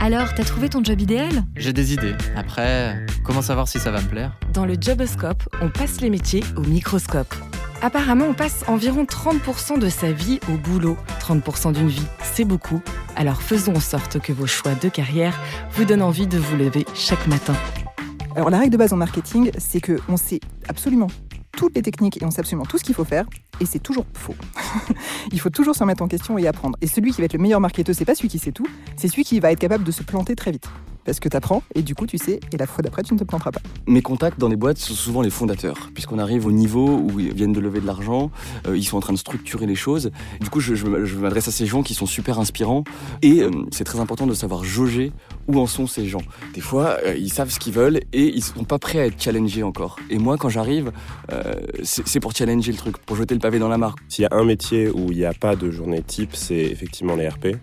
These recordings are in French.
Alors, t'as trouvé ton job idéal? J'ai des idées. Après, comment savoir si ça va me plaire? Dans le Joboscope, on passe les métiers au microscope. Apparemment, on passe environ 30% de sa vie au boulot. 30% d'une vie, c'est beaucoup. Alors faisons en sorte que vos choix de carrière vous donnent envie de vous lever chaque matin. Alors la règle de base en marketing, c'est qu'on sait absolument toutes les techniques et on sait absolument tout ce qu'il faut faire, et c'est toujours faux. Il faut toujours se remettre en question et apprendre. Et celui qui va être le meilleur marketeur, c'est pas celui qui sait tout, c'est celui qui va être capable de se planter très vite. Parce que tu apprends et du coup tu sais, et la fois d'après tu ne te planteras pas. Mes contacts dans les boîtes sont souvent les fondateurs, puisqu'on arrive au niveau où ils viennent de lever de l'argent, euh, ils sont en train de structurer les choses. Du coup, je, je, je m'adresse à ces gens qui sont super inspirants, et euh, c'est très important de savoir jauger où en sont ces gens. Des fois, euh, ils savent ce qu'ils veulent et ils sont pas prêts à être challengés encore. Et moi, quand j'arrive, euh, c'est pour challenger le truc, pour jeter le pavé dans la mare. S'il y a un métier où il n'y a pas de journée type, c'est effectivement les RP.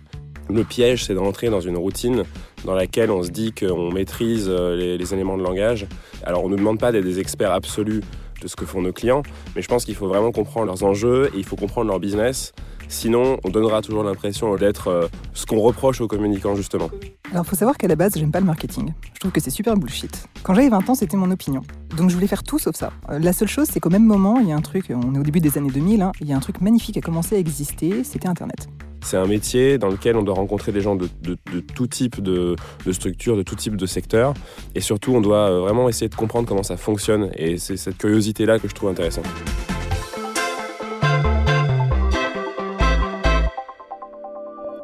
Le piège, c'est d'entrer dans une routine dans laquelle on se dit qu'on maîtrise euh, les, éléments de langage. Alors, on ne nous demande pas d'être des experts absolus de ce que font nos clients, mais je pense qu'il faut vraiment comprendre leurs enjeux et il faut comprendre leur business. Sinon, on donnera toujours l'impression d'être euh, ce qu'on reproche aux communicants, justement. Alors, il faut savoir qu'à la base, j'aime pas le marketing. Je trouve que c'est super bullshit. Quand j'avais 20 ans, c'était mon opinion. Donc, je voulais faire tout sauf ça. Euh, la seule chose, c'est qu'au même moment, il y a un truc, on est au début des années 2000, hein, il y a un truc magnifique qui a commencé à exister, c'était Internet. C'est un métier dans lequel on doit rencontrer des gens de, tout type de, de, structure, de tout type de secteur. Et surtout, on doit euh, vraiment essayer de comprendre comment ça fonctionne. Et c'est cette curiosité-là que je trouve intéressante.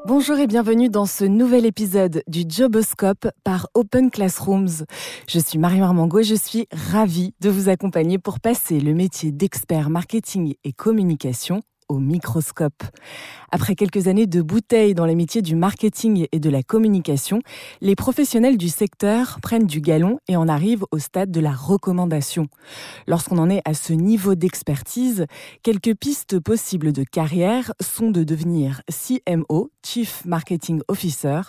Bonjour et bienvenue dans ce nouvel épisode du Joboscope par Open Classrooms. Je suis Marie Armango et je suis ravie de vous accompagner pour passer le métier d'expert marketing et communication au microscope. Après quelques années de bouteilles dans les métiers du marketing et de la communication, les professionnels du secteur prennent du galon et en arrivent au stade de la recommandation. Lorsqu'on en est à ce niveau d'expertise, quelques pistes possibles de carrière sont de devenir CMO, Chief Marketing Officer,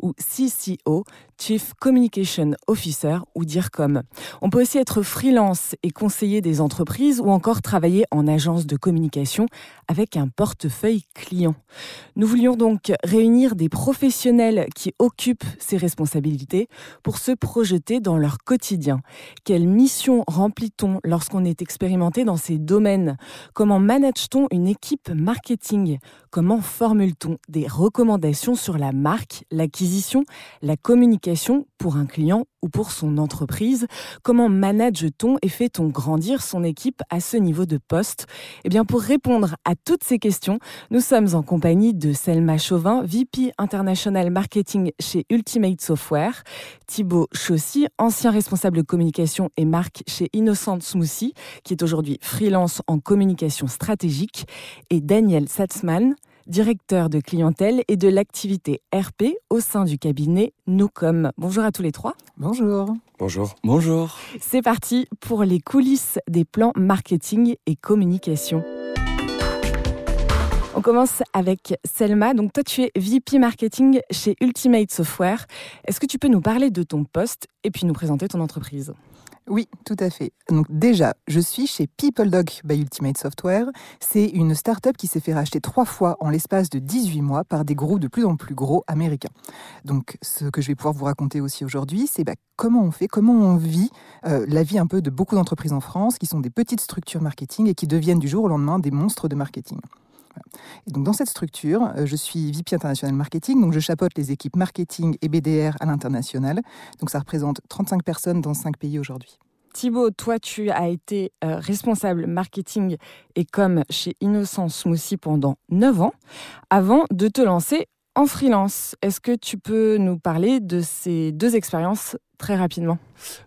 ou CCO, Chief Communication Officer, ou dire comme. On peut aussi être freelance et conseiller des entreprises ou encore travailler en agence de communication avec un portefeuille client. Nous voulions donc réunir des professionnels qui occupent ces responsabilités pour se projeter dans leur quotidien. Quelle mission remplit-on lorsqu'on est expérimenté dans ces domaines? Comment manage-t-on une équipe marketing? Comment formule-t-on des recommandations sur la marque, l'acquisition, la communication pour un client ou pour son entreprise. Comment manage-t-on et fait-on grandir son équipe à ce niveau de poste? Eh bien, pour répondre à toutes ces questions, nous sommes en compagnie de Selma Chauvin, VP International Marketing chez Ultimate Software, Thibaut Chaussy, ancien responsable communication et marque chez Innocent Smoothie, qui est aujourd'hui freelance en communication stratégique, et Daniel Satzman, directeur de clientèle et de l'activité RP au sein du cabinet Nocom. Bonjour à tous les trois. Bonjour. Bonjour. Bonjour. C'est parti pour les coulisses des plans marketing et communication. On commence avec Selma. Donc toi, tu es VP marketing chez Ultimate Software. Est-ce que tu peux nous parler de ton poste et puis nous présenter ton entreprise? Oui, tout à fait. Donc déjà, je suis chez PeopleDoc by Ultimate Software. C'est une start-up qui s'est fait racheter trois fois en l'espace de 18 mois par des groupes de plus en plus gros américains. Donc ce que je vais pouvoir vous raconter aussi aujourd'hui, c'est bah, comment on fait, comment on vit euh, la vie un peu de beaucoup d'entreprises en France qui sont des petites structures marketing et qui deviennent du jour au lendemain des monstres de marketing. Et donc dans cette structure, je suis VP International Marketing, donc je chapeaute les équipes marketing et BDR à l'international. Donc ça représente 35 personnes dans 5 pays aujourd'hui. Thibaut, toi, tu as été euh, responsable marketing et com chez Innocent Smoothie pendant 9 ans, avant de te lancer en freelance. Est-ce que tu peux nous parler de ces deux expériences très rapidement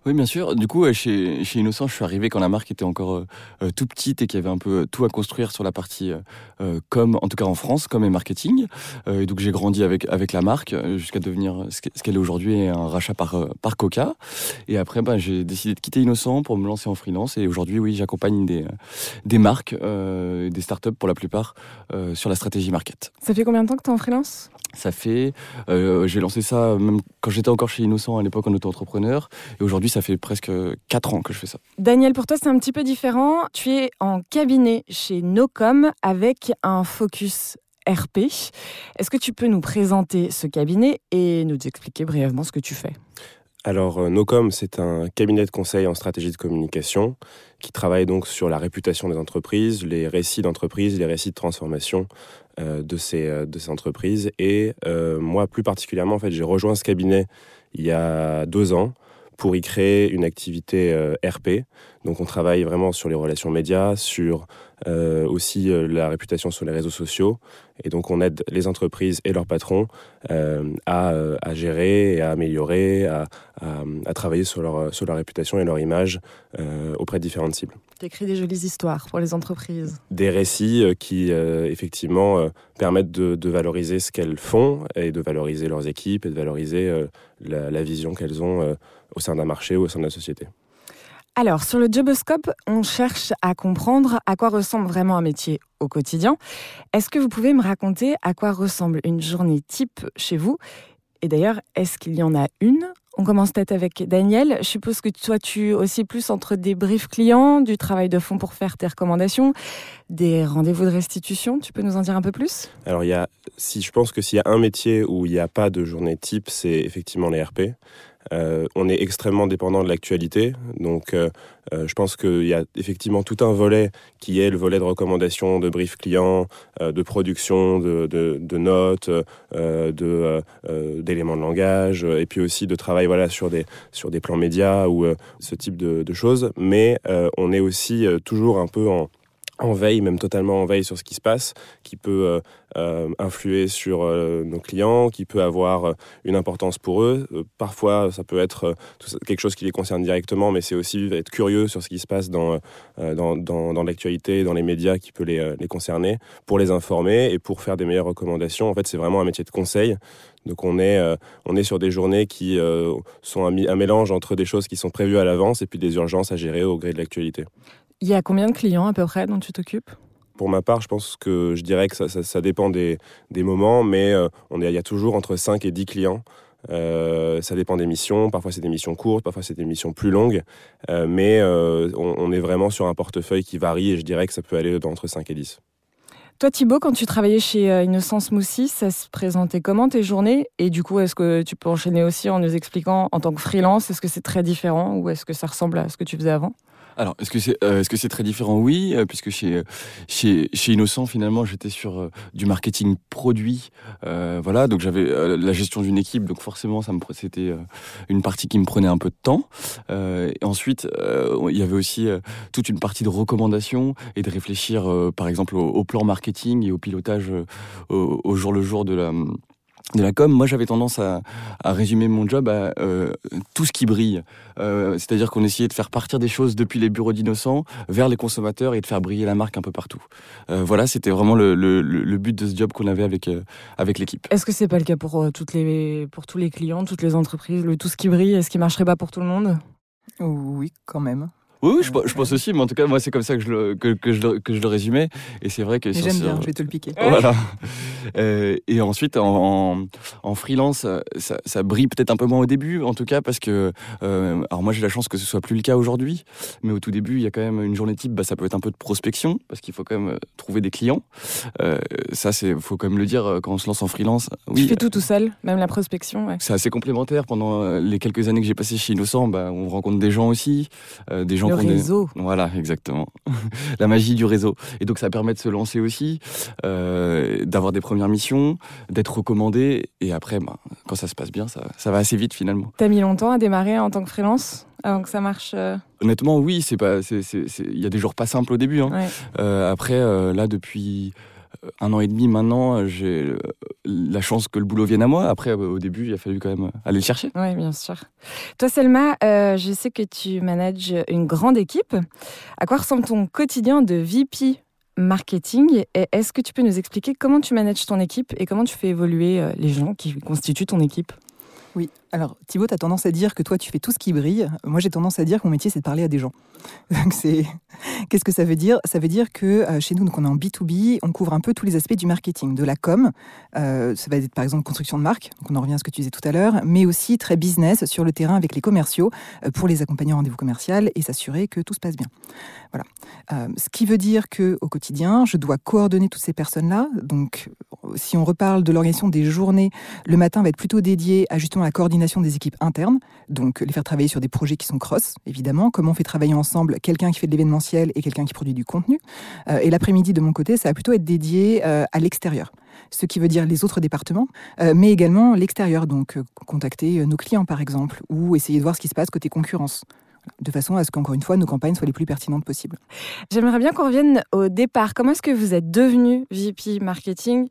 Oui, bien sûr. Du coup, chez, chez Innocent, je suis arrivé quand la marque était encore euh, tout petite et qu'il y avait un peu tout à construire sur la partie euh, com, en tout cas en France, com et marketing. Euh, et donc j'ai grandi avec avec la marque jusqu'à devenir ce qu'elle est aujourd'hui, un rachat par par Coca. Et après, bah, j'ai décidé de quitter Innocent pour me lancer en freelance. Et aujourd'hui, oui, j'accompagne des des marques, des startups pour la plupart sur la stratégie market. Ça fait combien de temps que tu es en freelance? Ça fait, j'ai lancé ça même quand j'étais encore chez Innocent à l'époque en auto entrepreneur. Et aujourd'hui, ça fait presque 4 ans que je fais ça. Daniel, pour toi, c'est un petit peu différent. Tu es en cabinet chez Nocom avec un focus RP. Est-ce que tu peux nous présenter ce cabinet et nous expliquer brièvement ce que tu fais? Alors, euh, Nocom, c'est un cabinet de conseil en stratégie de communication qui travaille donc sur la réputation des entreprises, les récits d'entreprise, les récits de transformation euh, de, ces, euh, de ces entreprises. Et moi, plus particulièrement, en fait, j'ai rejoint ce cabinet il y a deux ans pour y créer une activité RP. Donc, on travaille vraiment sur les relations médias, sur euh, aussi euh, la réputation sur les réseaux sociaux. Et donc on aide les entreprises et leurs patrons euh, à, à, gérer et à améliorer, à, à, travailler sur leur, sur leur réputation et leur image auprès de différentes cibles. Tu écris des jolies histoires pour les entreprises. Des récits qui effectivement permettent de, de, valoriser ce qu'elles font et de valoriser leurs équipes et de valoriser la, la vision qu'elles ont au sein d'un marché ou au sein de la société. Alors, sur le Joboscope, on cherche à comprendre à quoi ressemble vraiment un métier au quotidien. Est-ce que vous pouvez me raconter à quoi ressemble une journée type chez vous? Et d'ailleurs, est-ce qu'il y en a une? On commence peut-être avec Daniel. Je suppose que toi, tu aussi plus entre des briefs clients, du travail de fond pour faire tes recommandations, des rendez-vous de restitution. Tu peux nous en dire un peu plus? Alors, y a, si je pense que s'il y a un métier où il n'y a pas de journée type, c'est effectivement les RP. Euh, on est extrêmement dépendant de l'actualité. Donc, euh, euh, je pense qu'il y a effectivement tout un volet qui est le volet de recommandation, de brief client, de production, de, notes, d'éléments de, langage, et puis aussi de travail voilà, sur, des, sur des plans médias ou ce type de, choses. Mais on est aussi toujours un peu en en veille, même totalement en veille sur ce qui se passe, qui peut euh, euh, influer sur euh, nos clients, qui peut avoir une importance pour eux. parfois, ça peut être quelque chose qui les concerne directement, mais c'est aussi être curieux sur ce qui se passe dans, dans, dans, l'actualité, dans les médias qui peut les, les, concerner, pour les informer et pour faire des meilleures recommandations. En fait, c'est vraiment un métier de conseil. Donc on est, on est sur des journées qui sont un mélange entre des choses qui sont prévues à l'avance et puis des urgences à gérer au gré de l'actualité. Il y a combien de clients à peu près dont tu t'occupes? Pour ma part, je pense que je dirais que ça, dépend des, moments, mais euh, on est, il y a toujours entre 5 et 10 clients. Euh, ça dépend des missions, parfois c'est des missions courtes, parfois c'est des missions plus longues, euh, mais on, est vraiment sur un portefeuille qui varie et je dirais que ça peut aller entre 5 et 10. Toi Thibaut, quand tu travaillais chez Innocence Moussis, ça se présentait comment tes journées? Et du coup, est-ce que tu peux enchaîner aussi en nous expliquant en tant que freelance, est-ce que c'est très différent ou est-ce que ça ressemble à ce que tu faisais avant? Alors, est-ce que c'est euh, est-ce que c'est très différent? Oui, euh, puisque chez chez chez Innocent finalement, j'étais sur euh, du marketing produit, voilà, donc j'avais la gestion d'une équipe, donc forcément, ça me c'était une partie qui me prenait un peu de temps. ensuite, il y avait aussi toute une partie de recommandation et de réfléchir, par exemple, au, au, plan marketing et au pilotage au, au jour le jour de la de la com, moi j'avais tendance à, résumer mon job à euh, tout ce qui brille. Euh, c'est-à-dire qu'on essayait de faire partir des choses depuis les bureaux d'innocents vers les consommateurs et de faire briller la marque un peu partout. Euh, voilà, c'était vraiment le, but de ce job qu'on avait avec, avec l'équipe. Est-ce que c'est pas le cas pour, toutes les, pour tous les clients, toutes les entreprises, le tout ce qui brille Est-ce qu'il marcherait pas pour tout le monde? Oui, quand même. Oui, je, pense aussi, mais en tout cas, moi, c'est comme ça que je le, que, je, que je le résumais. Et c'est vrai que. J'aime bien, je vais te le piquer. Voilà. Euh, et ensuite, en, en, freelance, ça, ça brille peut-être un peu moins au début, en tout cas, parce que. Euh, alors, moi, j'ai la chance que ce soit plus le cas aujourd'hui, mais au tout début, il y a quand même une journée type, bah, ça peut être un peu de prospection, parce qu'il faut quand même euh, trouver des clients. ça, c'est faut quand même le dire quand on se lance en freelance. Oui, tu fais tout tout seul, même la prospection. Ouais. C'est assez complémentaire. Pendant les quelques années que j'ai passées chez Innocent, bah, on rencontre des gens aussi, des gens le réseau. Voilà, exactement. la magie du réseau. Et donc ça permet de se lancer aussi, euh, d'avoir des premières missions, d'être recommandé. Et après, bah, quand ça se passe bien, ça, ça va assez vite finalement. T'as mis longtemps à démarrer en tant que freelance avant que ça marche euh Honnêtement, oui. C'est pas, il y a des jours pas simples au début. Hein. Euh, après, là depuis un an et demi maintenant, j'ai euh, la chance que le boulot vienne à moi. Après, au début, il a fallu quand même aller le chercher. Oui, bien sûr. Toi, Selma, euh, je sais que tu manages une grande équipe. À quoi ressemble ton quotidien de VP marketing et est-ce que tu peux nous expliquer comment tu manages ton équipe et comment tu fais évoluer euh, les gens qui constituent ton équipe? Oui, alors Thibaut, tu as tendance à dire que toi tu fais tout ce qui brille. Moi j'ai tendance à dire que mon métier c'est de parler à des gens. Qu'est-ce que ça veut dire? Ça veut dire que euh, chez nous, donc on est en B2B, on couvre un peu tous les aspects du marketing, de la com. Euh, ça va être par exemple construction de marque, donc on en revient à ce que tu disais tout à l'heure, mais aussi très business sur le terrain avec les commerciaux euh, pour les accompagner en rendez-vous commercial et s'assurer que tout se passe bien. Voilà. ce qui veut dire que au quotidien, je dois coordonner toutes ces personnes-là. Donc, si on reparle de l'organisation des journées, le matin va être plutôt dédié à justement la coordination des équipes internes, donc les faire travailler sur des projets qui sont cross, évidemment, comment on fait travailler ensemble quelqu'un qui fait de l'événementiel et quelqu'un qui produit du contenu. Euh, et l'après-midi, de mon côté, ça va plutôt être dédié euh, à l'extérieur. Ce qui veut dire les autres départements, euh, mais également l'extérieur, donc contacter nos clients par exemple, ou essayer de voir ce qui se passe côté concurrence de façon à ce qu'encore une fois, nos campagnes soient les plus pertinentes possibles. J'aimerais bien qu'on revienne au départ. Comment est-ce que vous êtes devenu VP Marketing,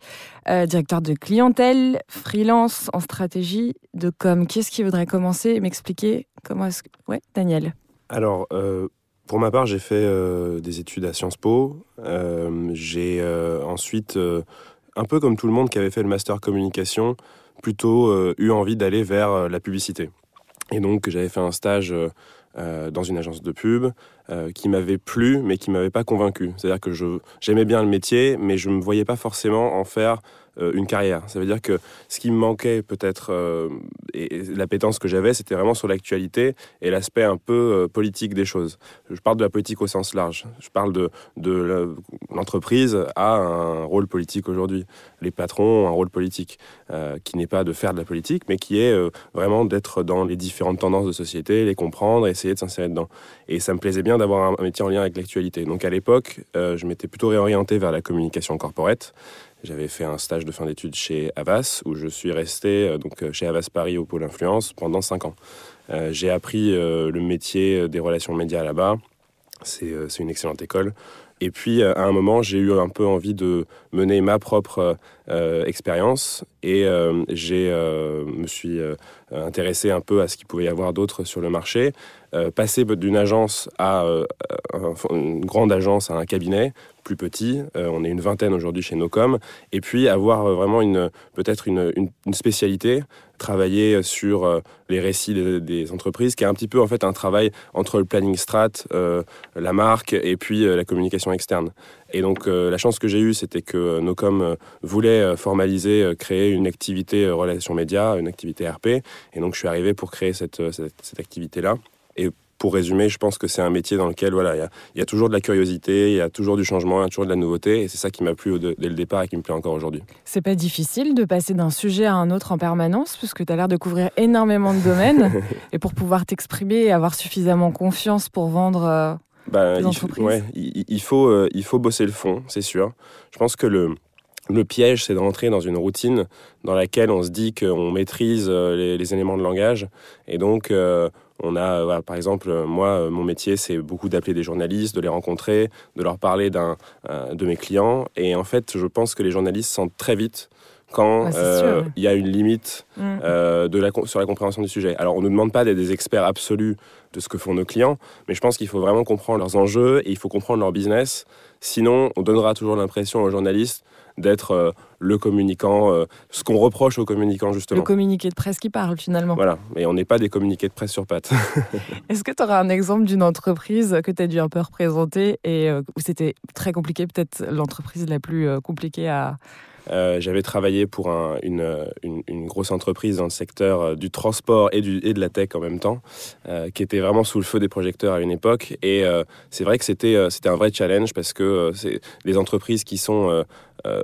directeur de clientèle, freelance en stratégie de com? Qu'est-ce qui voudrait commencer? Et m'expliquer Comment est-ce que... Ouais, Daniel. Alors, pour ma part, j'ai fait euh, des études à Sciences Po. Euh, j'ai euh, ensuite, un peu comme tout le monde qui avait fait le master communication, plutôt eu envie d'aller vers la publicité. Et donc, j'avais fait un stage dans une agence de pub qui m'avait plu, mais qui m'avait pas convaincu. C'est-à-dire que j'aimais bien le métier, mais je ne me voyais pas forcément en faire euh, une carrière. Ça veut dire que ce qui me manquait peut-être, euh, et l'appétence que j'avais, c'était vraiment sur l'actualité et l'aspect un peu euh, politique des choses. Je parle de la politique au sens large. Je parle de, de l'entreprise a un rôle politique aujourd'hui. Les patrons ont un rôle politique, qui n'est pas de faire de la politique, mais qui est vraiment d'être dans les différentes tendances de société, les comprendre, essayer de s'insérer dedans. Et ça me plaisait bien d'avoir un métier en lien avec l'actualité. Donc à l'époque, je m'étais plutôt réorienté vers la communication corporate. J'avais fait un stage de fin d'études chez Avas, où je suis resté euh, donc, euh, chez Avas Paris au pôle influence pendant 5 ans. Euh, j'ai appris le métier des relations médias là-bas. C'est une excellente école. Et puis, à un moment, j'ai eu un peu envie de mener ma propre expérience et je me suis intéressé un peu à ce qu'il pouvait y avoir d'autre sur le marché. passer d'une agence à une grande agence à un cabinet, plus petit. Euh, on est une vingtaine aujourd'hui chez Nocom. Et puis avoir euh, vraiment une peut-être une, une, spécialité, travailler sur euh, les récits des, entreprises, qui est un petit peu en fait un travail entre le planning strat, la marque et puis la communication externe. Et donc la chance que j'ai eue, c'était que Nocom voulait formaliser, créer une activité relations médias, une activité RP. Et donc je suis arrivé pour créer cette, cette, cette activité-là. Et pour résumer, je pense que c'est un métier dans lequel voilà, il y, a toujours de la curiosité, il y a toujours du changement, il y a toujours de la nouveauté, et c'est ça qui m'a plu dès le départ et qui me plaît encore aujourd'hui. C'est pas difficile de passer d'un sujet à un autre en permanence, puisque tu as l'air de couvrir énormément de domaines, et pour pouvoir t'exprimer et avoir suffisamment confiance pour vendre. Euh, bah, il, ouais, il, faut, euh, il faut bosser le fond, c'est sûr. Je pense que le, le piège, c'est de rentrer dans une routine dans laquelle on se dit qu'on maîtrise euh, les, éléments de langage. Et donc, on a, par exemple, moi, mon métier, c'est beaucoup d'appeler des journalistes, de les rencontrer, de leur parler d'un, euh, de mes clients. Et en fait, je pense que les journalistes sentent très vite quand euh, il y a une limite mm. euh, de la, sur la compréhension du sujet. Alors, on ne nous demande pas d'être des experts absolus de ce que font nos clients, mais je pense qu'il faut vraiment comprendre leurs enjeux et il faut comprendre leur business. Sinon, on donnera toujours l'impression aux journalistes d'être euh, le communicant, euh, ce qu'on reproche aux communicants justement. Le communiqué de presse qui parle finalement. Voilà, mais on n'est pas des communiqués de presse sur pattes. Est-ce que tu auras un exemple d'une entreprise que tu as dû un peu représenter et euh, où c'était très compliqué, peut-être l'entreprise la plus compliquée à, euh, j'avais travaillé pour une, grosse entreprise dans le secteur euh, du transport et, de la tech en même temps, euh, qui était vraiment sous le feu des projecteurs à une époque. Et c'est vrai que c'était un vrai challenge parce que des entreprises qui sont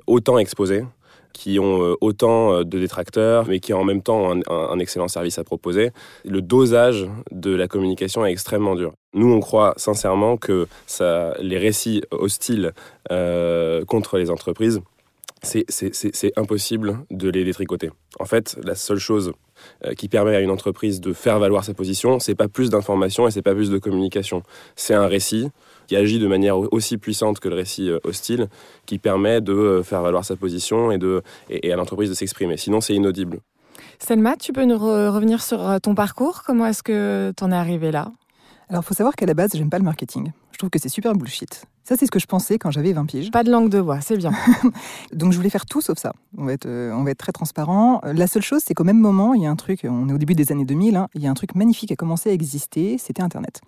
autant exposées qui ont autant de détracteurs, mais qui en même temps un, un, excellent service à proposer. Le dosage de la communication est extrêmement dur. Nous, on croit sincèrement que les récits hostiles contre les entreprises c'est impossible de les détricoter. En fait, la seule chose euh, qui permet à une entreprise de faire valoir sa position, c'est pas plus d'informations et c'est pas plus de communication. C'est un récit qui agit de manière aussi puissante que le récit euh, hostile, qui permet de euh, faire valoir sa position et, à l'entreprise de s'exprimer. Sinon, c'est inaudible. Selma, tu peux nous revenir sur ton parcours? Comment est-ce que tu en es arrivé là? Alors, il faut savoir qu'à la base, j'aime pas le marketing. Je trouve que c'est super bullshit. Ça, c'est ce que je pensais quand j'avais 20 piges. Pas de langue de bois, c'est bien. Donc, je voulais faire tout sauf ça. On va être, euh, on va être très transparent. La seule chose, c'est qu'au même moment, il y a un truc, on est au début des années 2000, hein, il y a un truc magnifique qui a commencé à exister, c'était Internet.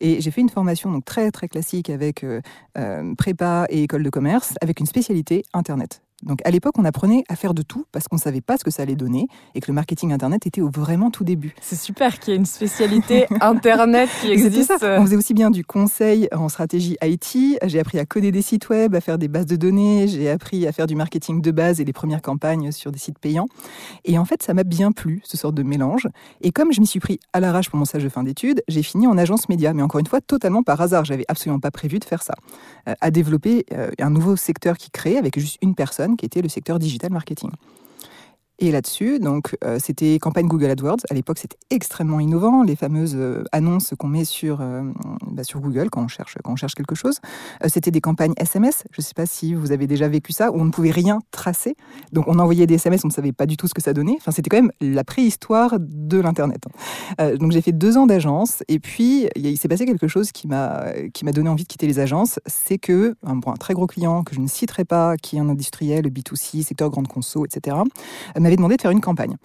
Et j'ai fait une formation donc très très classique avec euh, euh, prépa et école de commerce, avec une spécialité Internet. Donc à l'époque, on apprenait à faire de tout parce qu'on ne savait pas ce que ça allait donner et que le marketing Internet était au vraiment tout début. C'est super qu'il y ait une spécialité Internet qui existe. On faisait aussi bien du conseil en stratégie IT. J'ai appris à coder des sites web, à faire des bases de données. J'ai appris à faire du marketing de base et les premières campagnes sur des sites payants. Et en fait, ça m'a bien plu, ce sort de mélange. Et comme je m'y suis pris à l'arrache pour mon stage de fin d'études, j'ai fini en agence média. Mais encore une fois, totalement par hasard. J'avais absolument pas prévu de faire ça. Euh, à développer euh, un nouveau secteur qui crée avec juste une personne qui était le secteur digital marketing. Et là-dessus, donc, euh, c'était campagne Google AdWords. À l'époque, c'était extrêmement innovant. Les fameuses euh, annonces qu'on met sur, euh, bah, sur Google quand on cherche, quand on cherche quelque chose. c'était des campagnes SMS. Je ne sais pas si vous avez déjà vécu ça, où on ne pouvait rien tracer. Donc, on envoyait des SMS, on ne savait pas du tout ce que ça donnait. Enfin, c'était quand même la préhistoire de l'Internet. donc, j'ai fait deux ans d'agence. Et puis, il s'est passé quelque chose qui m'a donné envie de quitter les agences. C'est que, un, un très gros client que je ne citerai pas, qui est un industriel, B2C, secteur grande conso, etc., m'avait demandé de faire une campagne.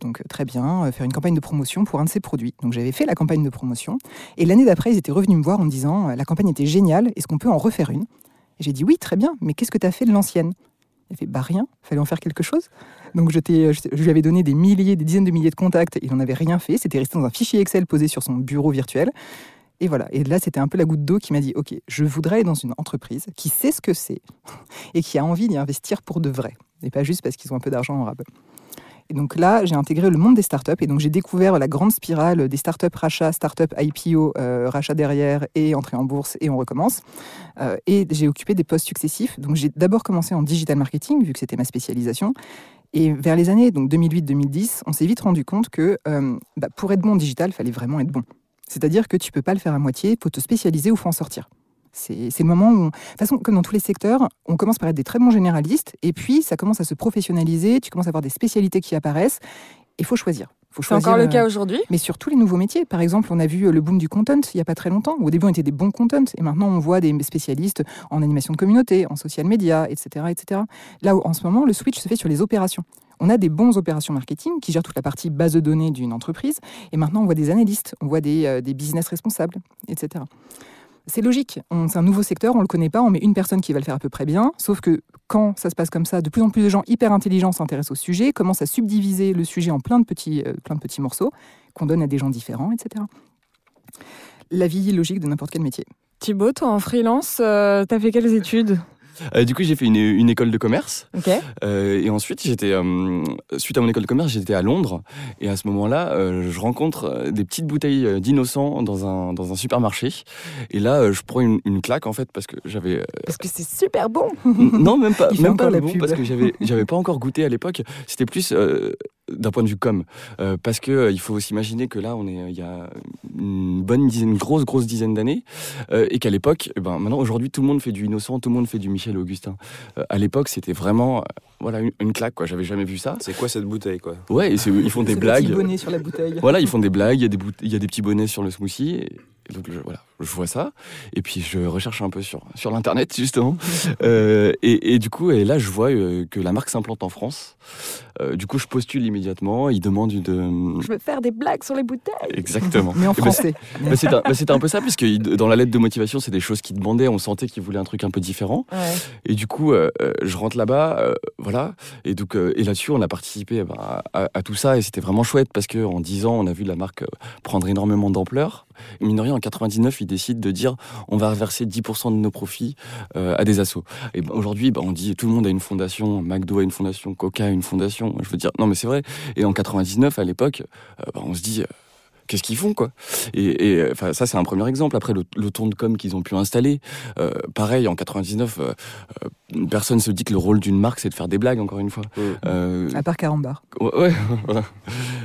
Donc très bien, euh, faire une campagne de promotion pour un de ses produits. Donc j'avais fait la campagne de promotion. Et l'année d'après, ils étaient revenus me voir en me disant, euh, la campagne était géniale, est-ce qu'on peut en refaire une? Et j'ai dit, oui, très bien, mais qu'est-ce que tu as fait de l'ancienne? Il fait, bah rien, fallait en faire quelque chose. Donc je, je, lui avais donné des milliers, des dizaines de milliers de contacts, il n'en avait rien fait, c'était resté dans un fichier Excel posé sur son bureau virtuel. Et voilà. Et là, c'était un peu la goutte d'eau qui m'a dit Ok, je voudrais aller dans une entreprise qui sait ce que c'est et qui a envie d'y investir pour de vrai. Et pas juste parce qu'ils ont un peu d'argent en rab. Et donc là, j'ai intégré le monde des startups et donc j'ai découvert la grande spirale des startups rachats, startups IPO, euh, rachat derrière et entrée en bourse et on recommence. Euh, et j'ai occupé des postes successifs. Donc j'ai d'abord commencé en digital marketing vu que c'était ma spécialisation. Et vers les années donc 2008-2010, on s'est vite rendu compte que euh, bah, pour être bon en digital, il fallait vraiment être bon. C'est-à-dire que tu peux pas le faire à moitié, il faut te spécialiser ou faut en sortir. C'est le moment où, de toute façon, comme dans tous les secteurs, on commence par être des très bons généralistes, et puis ça commence à se professionnaliser, tu commences à avoir des spécialités qui apparaissent, il faut choisir. C'est encore le cas euh, aujourd'hui? Mais sur tous les nouveaux métiers. Par exemple, on a vu euh, le boom du content il n'y a pas très longtemps. Au début, on était des bons content, et maintenant, on voit des spécialistes en animation de communauté, en social media, etc. etc. Là où, en ce moment, le switch se fait sur les opérations. On a des bons opérations marketing qui gèrent toute la partie base de données d'une entreprise, et maintenant, on voit des analystes, on voit des, euh, des business responsables, etc. C'est logique, c'est un nouveau secteur, on ne le connaît pas, on met une personne qui va le faire à peu près bien, sauf que quand ça se passe comme ça, de plus en plus de gens hyper intelligents s'intéressent au sujet, commencent à subdiviser le sujet en plein de petits, euh, morceaux qu'on donne à des gens différents, etc. La vie logique de n'importe quel métier. Thibaut, toi en freelance, euh, t'as fait quelles études? Euh, du coup, j'ai fait une, école de commerce. Euh, et ensuite, j'étais euh, suite à mon école de commerce, j'étais à Londres. Et à ce moment-là, je rencontre des petites bouteilles d'innocents dans un dans un supermarché. Et là, je prends une, claque en fait parce que j'avais. Parce que c'est super bon. non, même pas, même pas bon parce que j'avais j'avais pas encore goûté à l'époque. C'était plus d'un point de vue com, parce que il faut s'imaginer que là, on est, il y a une bonne dizaine, une grosse grosse dizaine d'années, et qu'à l'époque, eh ben maintenant aujourd'hui, tout le monde fait du innocent, tout le monde fait du Michel Augustin. Euh, à l'époque, c'était vraiment euh, voilà une, claque quoi. J'avais jamais vu ça. C'est quoi cette bouteille quoi? Ouais, ils font des blagues. Des sur la bouteille. Voilà, ils font des blagues. Il y a des il y a des petits bonnets sur le smoothie. Et donc je, voilà, je vois ça. Et puis je recherche un peu sur sur l'internet justement. euh, et, et, du coup, et là je vois euh, que la marque s'implante en France. Euh, du coup, je postule immédiatement. Ils demandent une. Je veux faire des blagues sur les bouteilles. Exactement. Mais en français. Ben, c'était un, un, peu ça, puisque dans la lettre de motivation, c'est des choses qu'ils demandaient. On sentait qu'ils voulaient un truc un peu différent. Ouais. Et du coup, euh, je rentre là-bas, voilà. Et donc, et là-dessus, on a participé ben, à, à, tout ça, et c'était vraiment chouette parce que en 10 ans, on a vu la marque prendre énormément d'ampleur. Mine de rien, en 99, ils décident de dire on va reverser 10% de nos profits euh, à des assos. Et ben, aujourd'hui, ben, on dit tout le monde a une fondation, McDo a une fondation, Coca a une fondation. Je veux dire, non mais c'est vrai. Et en 99, à l'époque, euh, ben, on se dit euh, qu'est-ce qu'ils font quoi? Et, et enfin ça c'est un premier exemple. Après le, le ton de com qu'ils ont pu installer euh, pareil en 99 euh, euh, personne se dit que le rôle d'une marque c'est de faire des blagues encore une fois. Euh, à part Carambar ouais, ouais voilà.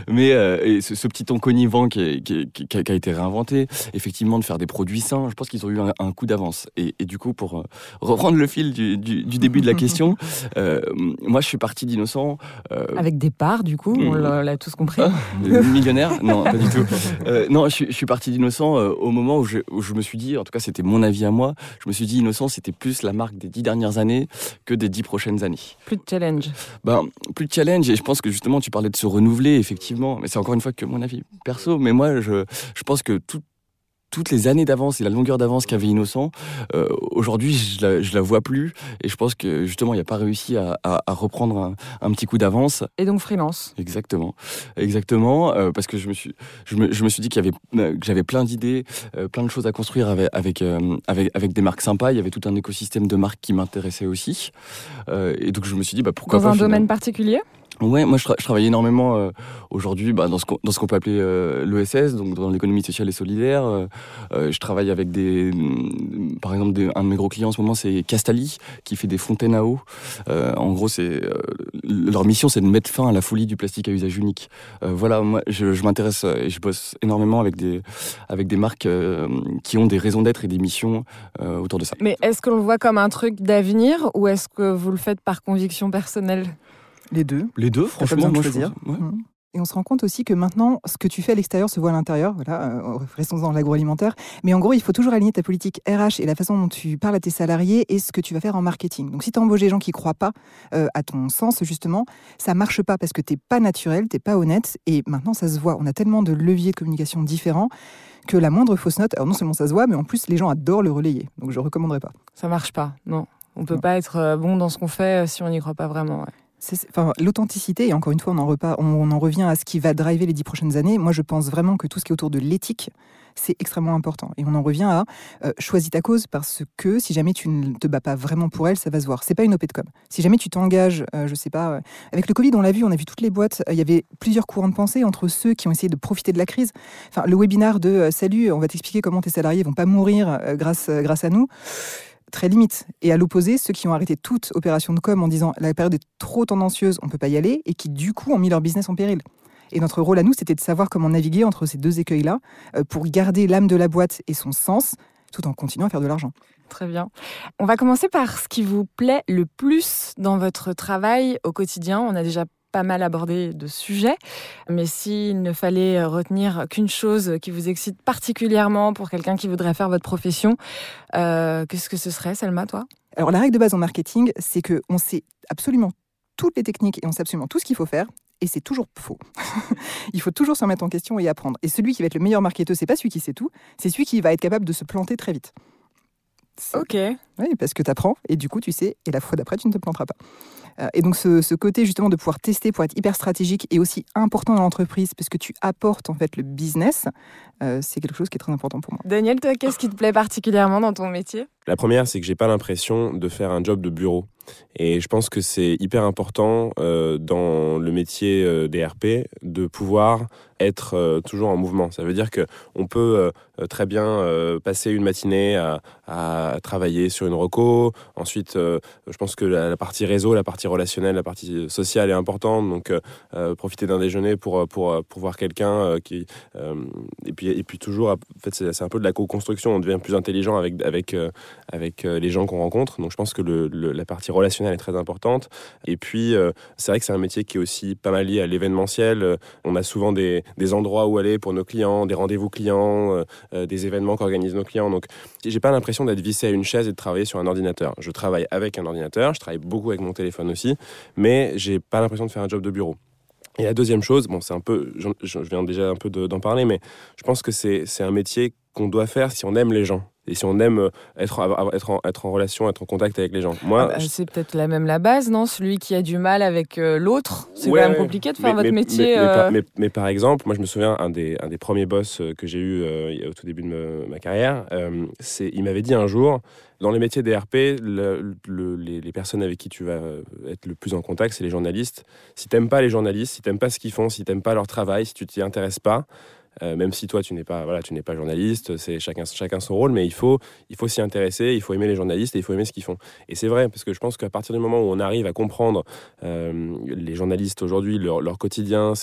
Mais euh, et ce, ce, petit ton connivant qui, qui, qui, qui, a été réinventé effectivement de faire des produits sains je pense qu'ils ont eu un, un coup d'avance. Et, et, du coup pour euh, reprendre le fil du, du, du début de la question moi je suis parti d'innocent avec des parts du coup on mmh. l'a tous compris. Ah, millionnaire? Non pas du tout euh, non, je, je, suis parti d'Innocent euh, au moment où je, où je, me suis dit, en tout cas c'était mon avis à moi, je me suis dit Innocent c'était plus la marque des dix dernières années que des dix prochaines années. Plus de challenge. Ben, plus de challenge et je pense que justement tu parlais de se renouveler effectivement, mais c'est encore une fois que mon avis perso, mais moi je, je pense que tout, toutes les années d'avance et la longueur d'avance qu'avait Innocent, euh, aujourd'hui, je la, je la vois plus. Et je pense que justement, il n'a pas réussi à, à, à reprendre un, un, petit coup d'avance. Et donc freelance. Exactement, exactement, euh, parce que je me suis, je me, je me suis dit qu'il y avait, euh, que j'avais plein d'idées, euh, plein de choses à construire avec, avec, avec, avec, des marques sympas. Il y avait tout un écosystème de marques qui m'intéressait aussi. et donc je me suis dit, bah, pourquoi Dans pas. un domaine particulier? Ouais, moi je, tra je, travaille énormément euh, aujourd'hui bah, dans ce qu'on qu peut appeler euh, l'ESS, donc dans l'économie sociale et solidaire. Euh, je travaille avec des, par exemple, des, un de mes gros clients en ce moment, c'est Castali, qui fait des fontaines à eau. en gros, c'est leur mission, c'est de mettre fin à la folie du plastique à usage unique. voilà, moi je, je m'intéresse et je bosse énormément avec des, avec des marques qui ont des raisons d'être et des missions autour de ça. Mais est-ce que l'on voit comme un truc d'avenir ou est-ce que vous le faites par conviction personnelle? Les deux. Les deux, franchement, moi, choisir. Je ouais. mmh. Et on se rend compte aussi que maintenant, ce que tu fais à l'extérieur se voit à l'intérieur. Voilà, euh, restons dans l'agroalimentaire. Mais en gros, il faut toujours aligner ta politique RH et la façon dont tu parles à tes salariés et ce que tu vas faire en marketing. Donc, si tu embauches des gens qui croient pas euh, à ton sens, justement, ça marche pas parce que t'es pas naturel, t'es pas honnête. Et maintenant, ça se voit. On a tellement de leviers de communication différents que la moindre fausse note, alors non seulement ça se voit, mais en plus, les gens adorent le relayer. Donc, je recommanderais pas. Ça marche pas, non. On peut non. pas être bon dans ce qu'on fait si on n'y croit pas vraiment. Ouais. L'authenticité, et encore une fois, on en, revient à ce qui va driver les dix prochaines années. Moi, je pense vraiment que tout ce qui est autour de l'éthique, c'est extrêmement important. Et on en revient à euh, choisis ta cause parce que si jamais tu ne te bats pas vraiment pour elle, ça va se voir. C'est pas une OP de com. Si jamais tu t'engages, euh, je sais pas, euh, avec le Covid, on l'a vu, on a vu toutes les boîtes. Il y avait plusieurs courants de pensée entre ceux qui ont essayé de profiter de la crise. Enfin, le webinaire de salut, on va t'expliquer comment tes salariés vont pas mourir grâce grâce à nous très limite. Et à l'opposé, ceux qui ont arrêté toute opération de com en disant la période est trop tendancieuse, on ne peut pas y aller, et qui du coup ont mis leur business en péril. Et notre rôle à nous, c'était de savoir comment naviguer entre ces deux écueils-là euh, pour garder l'âme de la boîte et son sens, tout en continuant à faire de l'argent. Très bien. On va commencer par ce qui vous plaît le plus dans votre travail au quotidien. On a déjà pas mal abordé de sujets, mais s'il ne fallait retenir qu'une chose qui vous excite particulièrement pour quelqu'un qui voudrait faire votre profession, euh, qu'est-ce que ce serait, Selma, toi? Alors la règle de base en marketing, c'est que on sait absolument toutes les techniques et on sait absolument tout ce qu'il faut faire. Et c'est toujours faux. Il faut toujours se remettre en question et apprendre. Et celui qui va être le meilleur marketeur, c'est pas celui qui sait tout, c'est celui qui va être capable de se planter très vite. Ok. Oui, parce que tu apprends et du coup tu sais, et la fois d'après tu ne te planteras pas. Euh, et donc ce, côté justement de pouvoir tester pour être hyper stratégique et aussi important dans l'entreprise parce que tu apportes en fait le business, euh, c'est quelque chose qui est très important pour moi. Daniel, toi, qu'est-ce qui te plaît particulièrement dans ton métier? La première, c'est que j'ai pas l'impression de faire un job de bureau. Et je pense que c'est hyper important euh, dans le métier euh, des RP de pouvoir être euh, toujours en mouvement. Ça veut dire que on peut euh, très bien passer une matinée à, travailler sur une reco. Ensuite, je pense que la, la, partie réseau, la partie relationnelle, la partie sociale est importante. Donc, profiter d'un déjeuner pour, pour, pour voir quelqu'un qui. et, puis, et puis, toujours, en fait, c'est un peu de la co-construction. On devient plus intelligent avec, avec, avec les gens qu'on rencontre. Donc, je pense que la partie relationnelle est très importante. Et puis, c'est vrai que c'est un métier qui est aussi pas mal lié à l'événementiel. On a souvent des, des endroits où aller pour nos clients, des rendez-vous clients, euh, des événements qu'organisent nos clients. Donc, j'ai pas l'impression d'être vissé à une chaise et de travailler sur un ordinateur. Je travaille avec un ordinateur, je travaille beaucoup avec mon téléphone aussi, mais j'ai pas l'impression de faire un job de bureau. Et la deuxième chose, bon, c'est un peu, je viens déjà un peu d'en parler, mais je pense que c'est un métier qu'on doit faire si on aime les gens et si on aime être, être, en, être en relation, être en contact avec les gens. Moi, ah bah, c'est peut-être la même la base, non? Celui qui a du mal avec euh, l'autre, c'est ouais, quand même compliqué de faire mais, votre mais, métier. Mais, euh... par, mais, par, exemple, moi je me souviens, un des, un des premiers boss que j'ai eu euh, au tout début de me, ma carrière, euh, il m'avait dit un jour, dans les métiers des RP, le, le, les, les, personnes avec qui tu vas être le plus en contact, c'est les journalistes. Si t'aimes pas les journalistes, si t'aimes pas ce qu'ils font, si t'aimes pas leur travail, si tu t'y intéresses pas, euh, même si toi tu n'es pas voilà tu n'es pas journaliste c'est chacun chacun son rôle mais il faut il faut s'y intéresser il faut aimer les journalistes et il faut aimer ce qu'ils font. Et c'est vrai parce que je pense qu'à partir du moment où on arrive à comprendre euh, les journalistes aujourd'hui leur, leur, quotidien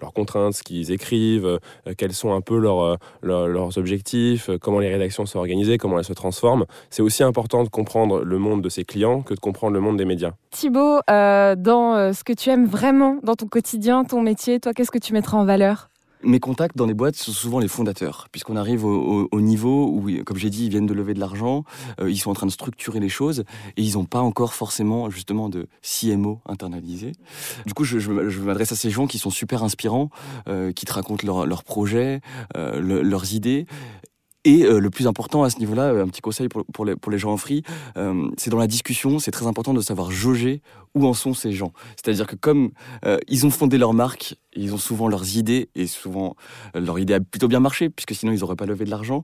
leurs contraintes ce qu'ils écrivent euh, quels sont un peu leurs leur, leurs objectifs comment les rédactions sont organisées comment elles se transforment c'est aussi important de comprendre le monde de ses clients que de comprendre le monde des médias. Thibaut dans ce que tu aimes vraiment dans ton quotidien ton métier toi qu'est-ce que tu mettras en valeur? Mes contacts dans les boîtes sont souvent les fondateurs, puisqu'on arrive au, au, au, niveau où, comme j'ai dit, ils viennent de lever de l'argent, euh, ils sont en train de structurer les choses, et ils n'ont pas encore forcément justement de CMO internalisé. Du coup, je, m'adresse à ces gens qui sont super inspirants, euh, qui te racontent leurs leur projets, euh, le, leurs idées, Et euh, le plus important à ce niveau-là, euh, un petit conseil pour, pour, les, pour les gens en free, euh, c'est dans la discussion, c'est très important de savoir jauger où en sont ces gens. C'est-à-dire que comme euh, ils ont fondé leur marque, ils ont souvent leurs idées, et souvent euh, leur idée a plutôt bien marché, puisque sinon ils n'auraient pas levé de l'argent.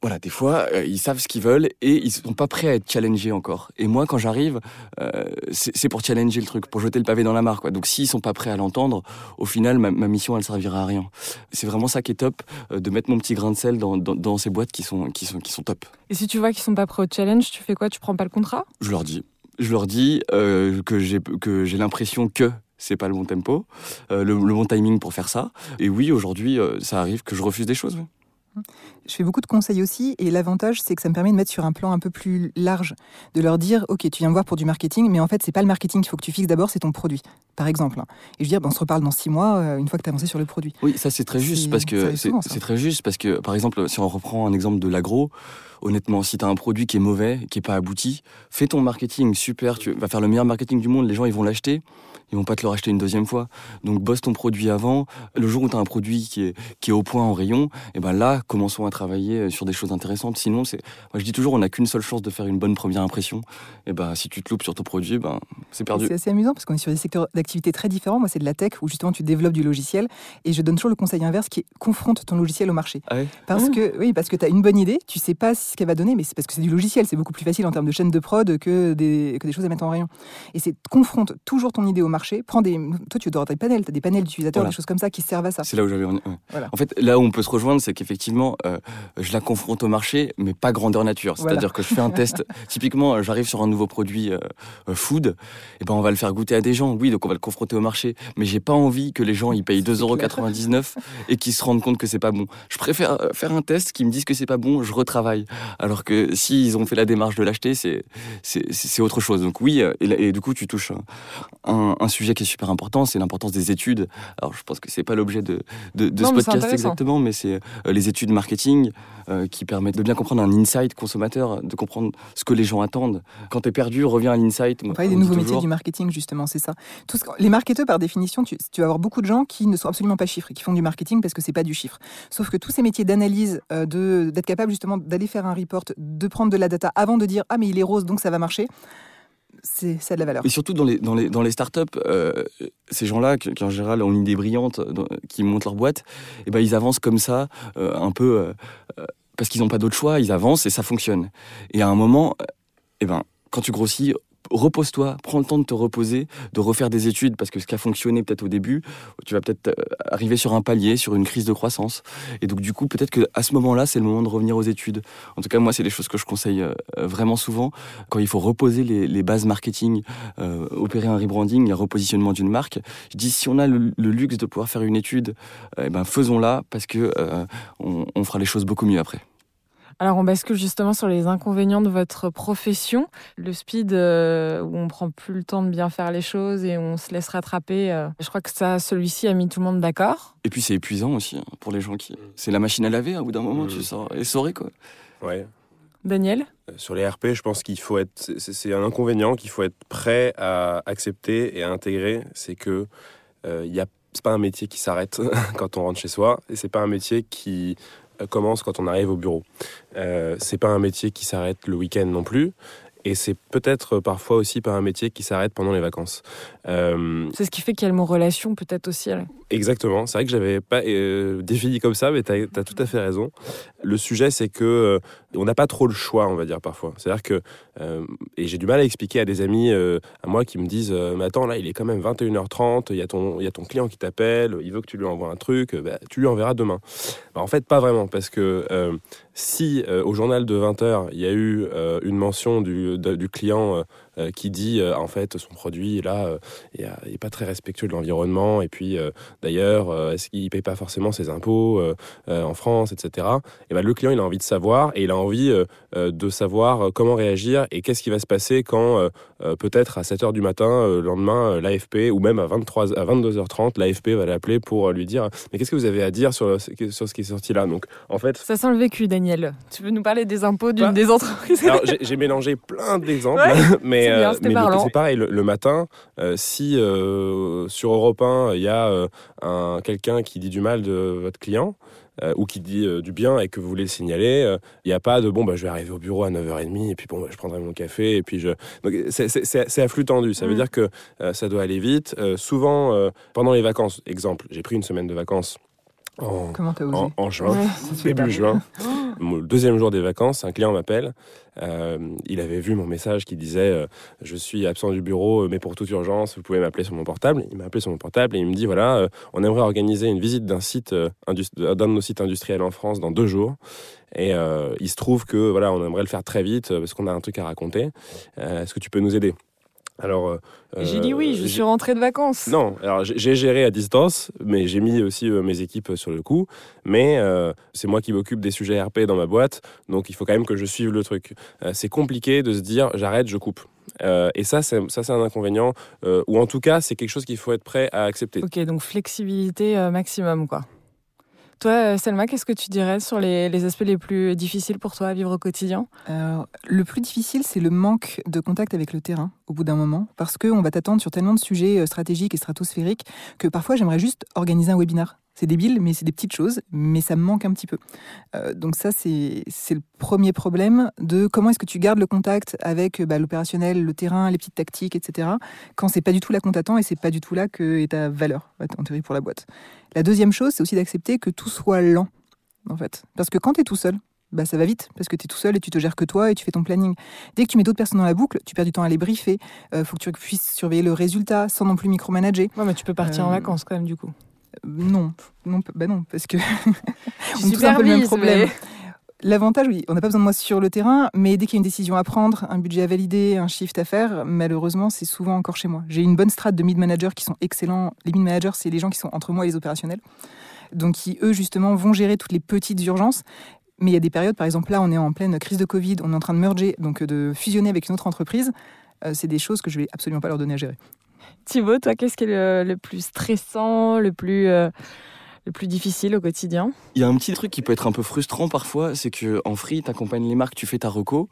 Voilà, des fois, euh, ils savent ce qu'ils veulent et ils sont pas prêts à être challengés encore. Et moi, quand j'arrive, euh, c'est pour challenger le truc, pour jeter le pavé dans la mare. Quoi. Donc, s'ils sont pas prêts à l'entendre, au final, ma, ma mission, elle servira à rien. C'est vraiment ça qui est top, euh, de mettre mon petit grain de sel dans, dans, dans ces boîtes qui sont, qui sont, qui sont top. Et si tu vois qu'ils sont pas prêts au challenge, tu fais quoi? Tu prends pas le contrat? Je leur dis, je leur dis que j'ai que j'ai l'impression que c'est pas le bon tempo, euh, le, le bon timing pour faire ça. Et oui, aujourd'hui, euh, ça arrive que je refuse des choses. oui. Je fais beaucoup de conseils aussi, et l'avantage, c'est que ça me permet de mettre sur un plan un peu plus large, de leur dire, ok, tu viens me voir pour du marketing, mais en fait, c'est pas le marketing qu'il faut que tu fixes d'abord, c'est ton produit, par exemple. Et je veux dire, ben, on se reparle dans six mois, euh, une fois que tu as avancé sur le produit. Oui, ça c'est très juste parce que c'est très juste parce que par exemple si on reprend un exemple de l'agro, honnêtement si tu as un produit qui est mauvais, qui est pas abouti, fais ton marketing super, tu vas faire le meilleur marketing du monde, les gens ils vont l'acheter, ils vont pas te le racheter une deuxième fois. Donc bosse ton produit avant, le jour où tu as un produit qui est qui est au point en rayon, et ben là commençons à travailler euh, sur des choses intéressantes. Sinon c'est moi je dis toujours on n'a qu'une seule chance de faire une bonne première impression. Et ben si tu te loupes sur ton produit, ben c'est perdu. C'est assez amusant parce qu'on est sur des secteurs d'activité très différents. Moi, c'est de la tech où justement tu développes du logiciel, et je donne toujours le conseil inverse qui est confronte ton logiciel au marché. Ah ouais? Parce Mmh. que oui, parce que tu as une bonne idée, tu sais pas ce qu'elle va donner, mais c'est parce que c'est du logiciel, c'est beaucoup plus facile en termes de chaîne de prod que des, que des choses à mettre en rayon. Et c'est confronte toujours ton idée au marché, prends des toi tu dois avoir des panels, tu as des panels d'utilisateurs, Voilà. des choses comme ça qui servent à ça. C'est là où j'avais. ouais. Voilà. En fait, là où on peut se rejoindre, c'est qu'effectivement, euh, je la confronte au marché, mais pas grandeur nature. Voilà. C'est-à-dire que je fais un test. Typiquement, euh, j'arrive sur un nouveau produit euh, food, et ben on va le faire goûter à des gens. Oui, donc on va le confronter au marché, mais j'ai pas envie que les gens ils payent 2,99€ et qu'ils se rendent compte que c'est pas bon. Je préfère faire un test qui me disent que c'est pas bon, je retravaille. Alors que s'ils ont fait la démarche de l'acheter, c'est autre chose. Donc oui, et du coup tu touches un, un, un sujet qui est super important, c'est l'importance des études. Alors je pense que c'est pas l'objet de, de, de Non, ce podcast exactement, mais c'est euh, les études marketing euh, qui permettent de bien comprendre un insight consommateur, de comprendre ce que les gens attendent. Quand tu es perdu, reviens à l'insight. On parlait des nouveaux métiers du marketing, justement, c'est ça. Tout ce que- les marketeurs, par définition, tu, tu vas avoir beaucoup de gens qui ne sont absolument pas chiffres et qui font du marketing parce que c'est pas du chiffre. Sauf que tous ces métiers d'analyse, euh, de- d'être capable justement d'aller faire un report, de prendre de la data avant de dire ah mais il est rose donc ça va marcher, c'est ça de la valeur. Et surtout dans les, dans les, startups, euh, ces gens-là, qui, qui en général ont une idée brillante, qui montent leur boîte, et ben ils avancent comme ça, euh, un peu euh, parce qu'ils n'ont pas d'autre choix, ils avancent et ça fonctionne. Et à un moment, euh, eh ben, quand tu grossis, repose-toi, prends le temps de te reposer, de refaire des études, parce que ce qui a fonctionné peut-être au début, tu vas peut-être euh, arriver sur un palier, sur une crise de croissance. Et donc du coup, peut-être qu'à ce moment-là, c'est le moment de revenir aux études. En tout cas, moi, c'est des choses que je conseille euh, vraiment souvent, quand il faut reposer les, bases marketing, euh, opérer un rebranding, un repositionnement d'une marque. Je dis, si on a le, le luxe de pouvoir faire une étude, euh, eh ben, faisons-la, parce que euh, on, on fera les choses beaucoup mieux après. Alors on bascule justement sur les inconvénients de votre profession. Le speed euh, où on prend plus le temps de bien faire les choses et on se laisse rattraper. euh, je crois que ça, celui-ci a mis tout le monde d'accord. Et puis c'est épuisant aussi hein, pour les gens qui. C'est la machine à laver, hein, au bout d'un moment, tu sors essoré quoi. Ouais. Daniel? Euh, Sur les RP, je pense qu'il faut être, c'est un inconvénient qu'il faut être prêt à accepter et à intégrer, c'est que euh, il y a, c'est pas un métier qui s'arrête quand on rentre chez soi, et c'est pas un métier qui euh, commence quand on arrive au bureau. Euh, c'est pas un métier qui s'arrête le week-end non plus, et c'est peut-être parfois aussi pas un métier qui s'arrête pendant les vacances. Euh, C'est ce qui fait qu'il y a le relation peut-être aussi. Exactement, c'est vrai que j'avais pas euh, défini comme ça, mais tu as, tout à fait raison. Le sujet, c'est que euh, on n'a pas trop le choix, on va dire parfois. C'est-à-dire que, euh, et j'ai du mal à expliquer à des amis à moi qui me disent Mais attends, là, il est quand même 21h30, il y, a ton- y a ton client qui t'appelle, il veut que tu lui envoies un truc, bah, tu lui enverras demain. Bah, en fait, pas vraiment, parce que si au journal de 20h, il y a eu une mention du client euh, euh, qui dit euh, en fait son produit là euh, il est- il est pas très respectueux de l'environnement. Et puis euh, d'ailleurs euh, est-ce qu'il paye pas forcément ses impôts euh, euh, en France etc et ben le client il a envie de savoir et il a envie euh, euh, de savoir euh, comment réagir et qu'est-ce qui va se passer quand euh, euh, peut-être à 7h du matin euh, le lendemain euh, l'AFP ou même à 23 à 22h30 l'AFP va l'appeler pour euh, lui dire mais qu'est-ce que vous avez à dire sur, sur ce qui est sorti là? Donc en fait Ça sent le vécu, Daniel. Tu veux nous parler des impôts d'une Bah, des entreprises alors j'ai mélangé plein d'exemples Ouais, mais c'est euh, pareil, le, le matin, euh, si euh, sur Europe 1, il y a euh, un, quelqu'un qui dit du mal de votre client, euh, ou qui dit euh, du bien et que vous voulez le signaler, euh, il n'y a pas de bon, bah, je vais arriver au bureau à 9h30 et puis bon, bah, je prendrai mon café et puis je. Donc c'est- à flux tendu. Ça veut Mm. dire que ça doit aller vite. Souvent, pendant les vacances, exemple, j'ai pris une semaine de vacances en, Comment t'as osé en, en juin. Ouais. Début juin, Mon- le deuxième jour des vacances, un client m'appelle. Euh, il avait vu mon message qui disait euh, Je suis absent du bureau, euh, mais pour toute urgence, vous pouvez m'appeler sur mon portable. Il m'a appelé sur mon portable et il me dit Voilà, euh, on aimerait organiser une visite d'un site, d'un de nos sites industriels en France dans deux jours. Et il se trouve que voilà, on aimerait le faire très vite parce qu'on a un truc à raconter. Est-ce que tu peux nous aider? Alors, euh, J'ai dit oui, je j'ai- suis rentrée de vacances. non, alors j'ai- j'ai géré à distance, mais j'ai mis aussi euh, mes équipes sur le coup. Mais euh, c'est moi qui m'occupe des sujets RP dans ma boîte, donc il faut quand même que je suive le truc. C'est compliqué de se dire j'arrête, je coupe. Et ça, c'est ça, c'est un inconvénient, ou en tout cas, c'est quelque chose qu'il faut être prêt à accepter. Ok, donc flexibilité maximum, quoi. Toi, euh, Selma, qu'est-ce que tu dirais sur les, aspects les plus difficiles pour toi à vivre au quotidien? Alors, le plus difficile, c'est le manque de contact avec le terrain au bout d'un moment, parce qu'on va t'attendre sur tellement de sujets euh, stratégiques et stratosphériques que parfois j'aimerais juste organiser un webinar. C'est débile, mais c'est des petites choses, mais ça me manque un petit peu. Euh, donc ça, c'est le premier problème de comment est-ce que tu gardes le contact avec euh, bah, l'opérationnel, le terrain, les petites tactiques, etc. Quand c'est pas du tout là qu'on t'attend et c'est pas du tout là que est ta valeur, en théorie pour la boîte. La deuxième chose, c'est aussi d'accepter que tout soit lent, en fait. Parce que quand tu es tout seul, bah, ça va vite, parce que tu es tout seul et tu te gères que toi et tu fais ton planning. Dès que tu mets d'autres personnes dans la boucle, tu perds du temps à les briefer, il faut que tu puisses surveiller le résultat sans non plus micromanager. Ouais, mais tu peux partir en Euh, vacances quand même, du coup. Non, non, bah non, parce que on a tous un peu le même problème. mais- L'avantage, oui, on n'a pas besoin de moi sur le terrain, mais dès qu'il y a une décision à prendre, un budget à valider, un shift à faire, malheureusement, c'est souvent encore chez moi. J'ai une bonne strate de mid-managers qui sont excellents. Les mid-managers, c'est les gens qui sont entre moi et les opérationnels. Donc, qui, eux, justement, vont gérer toutes les petites urgences. Mais il y a des périodes, par exemple, là, on est en pleine crise de Covid, on est en train de merger, donc euh, de fusionner avec une autre entreprise. Euh, c'est des choses que je vais absolument pas leur donner à gérer. Thibaut, toi, qu'est-ce qui est le, plus stressant, le plus, euh, le plus difficile au quotidien? Il y a un petit truc qui peut être un peu frustrant parfois, c'est que en free, tu accompagnes les marques, tu fais ta reco.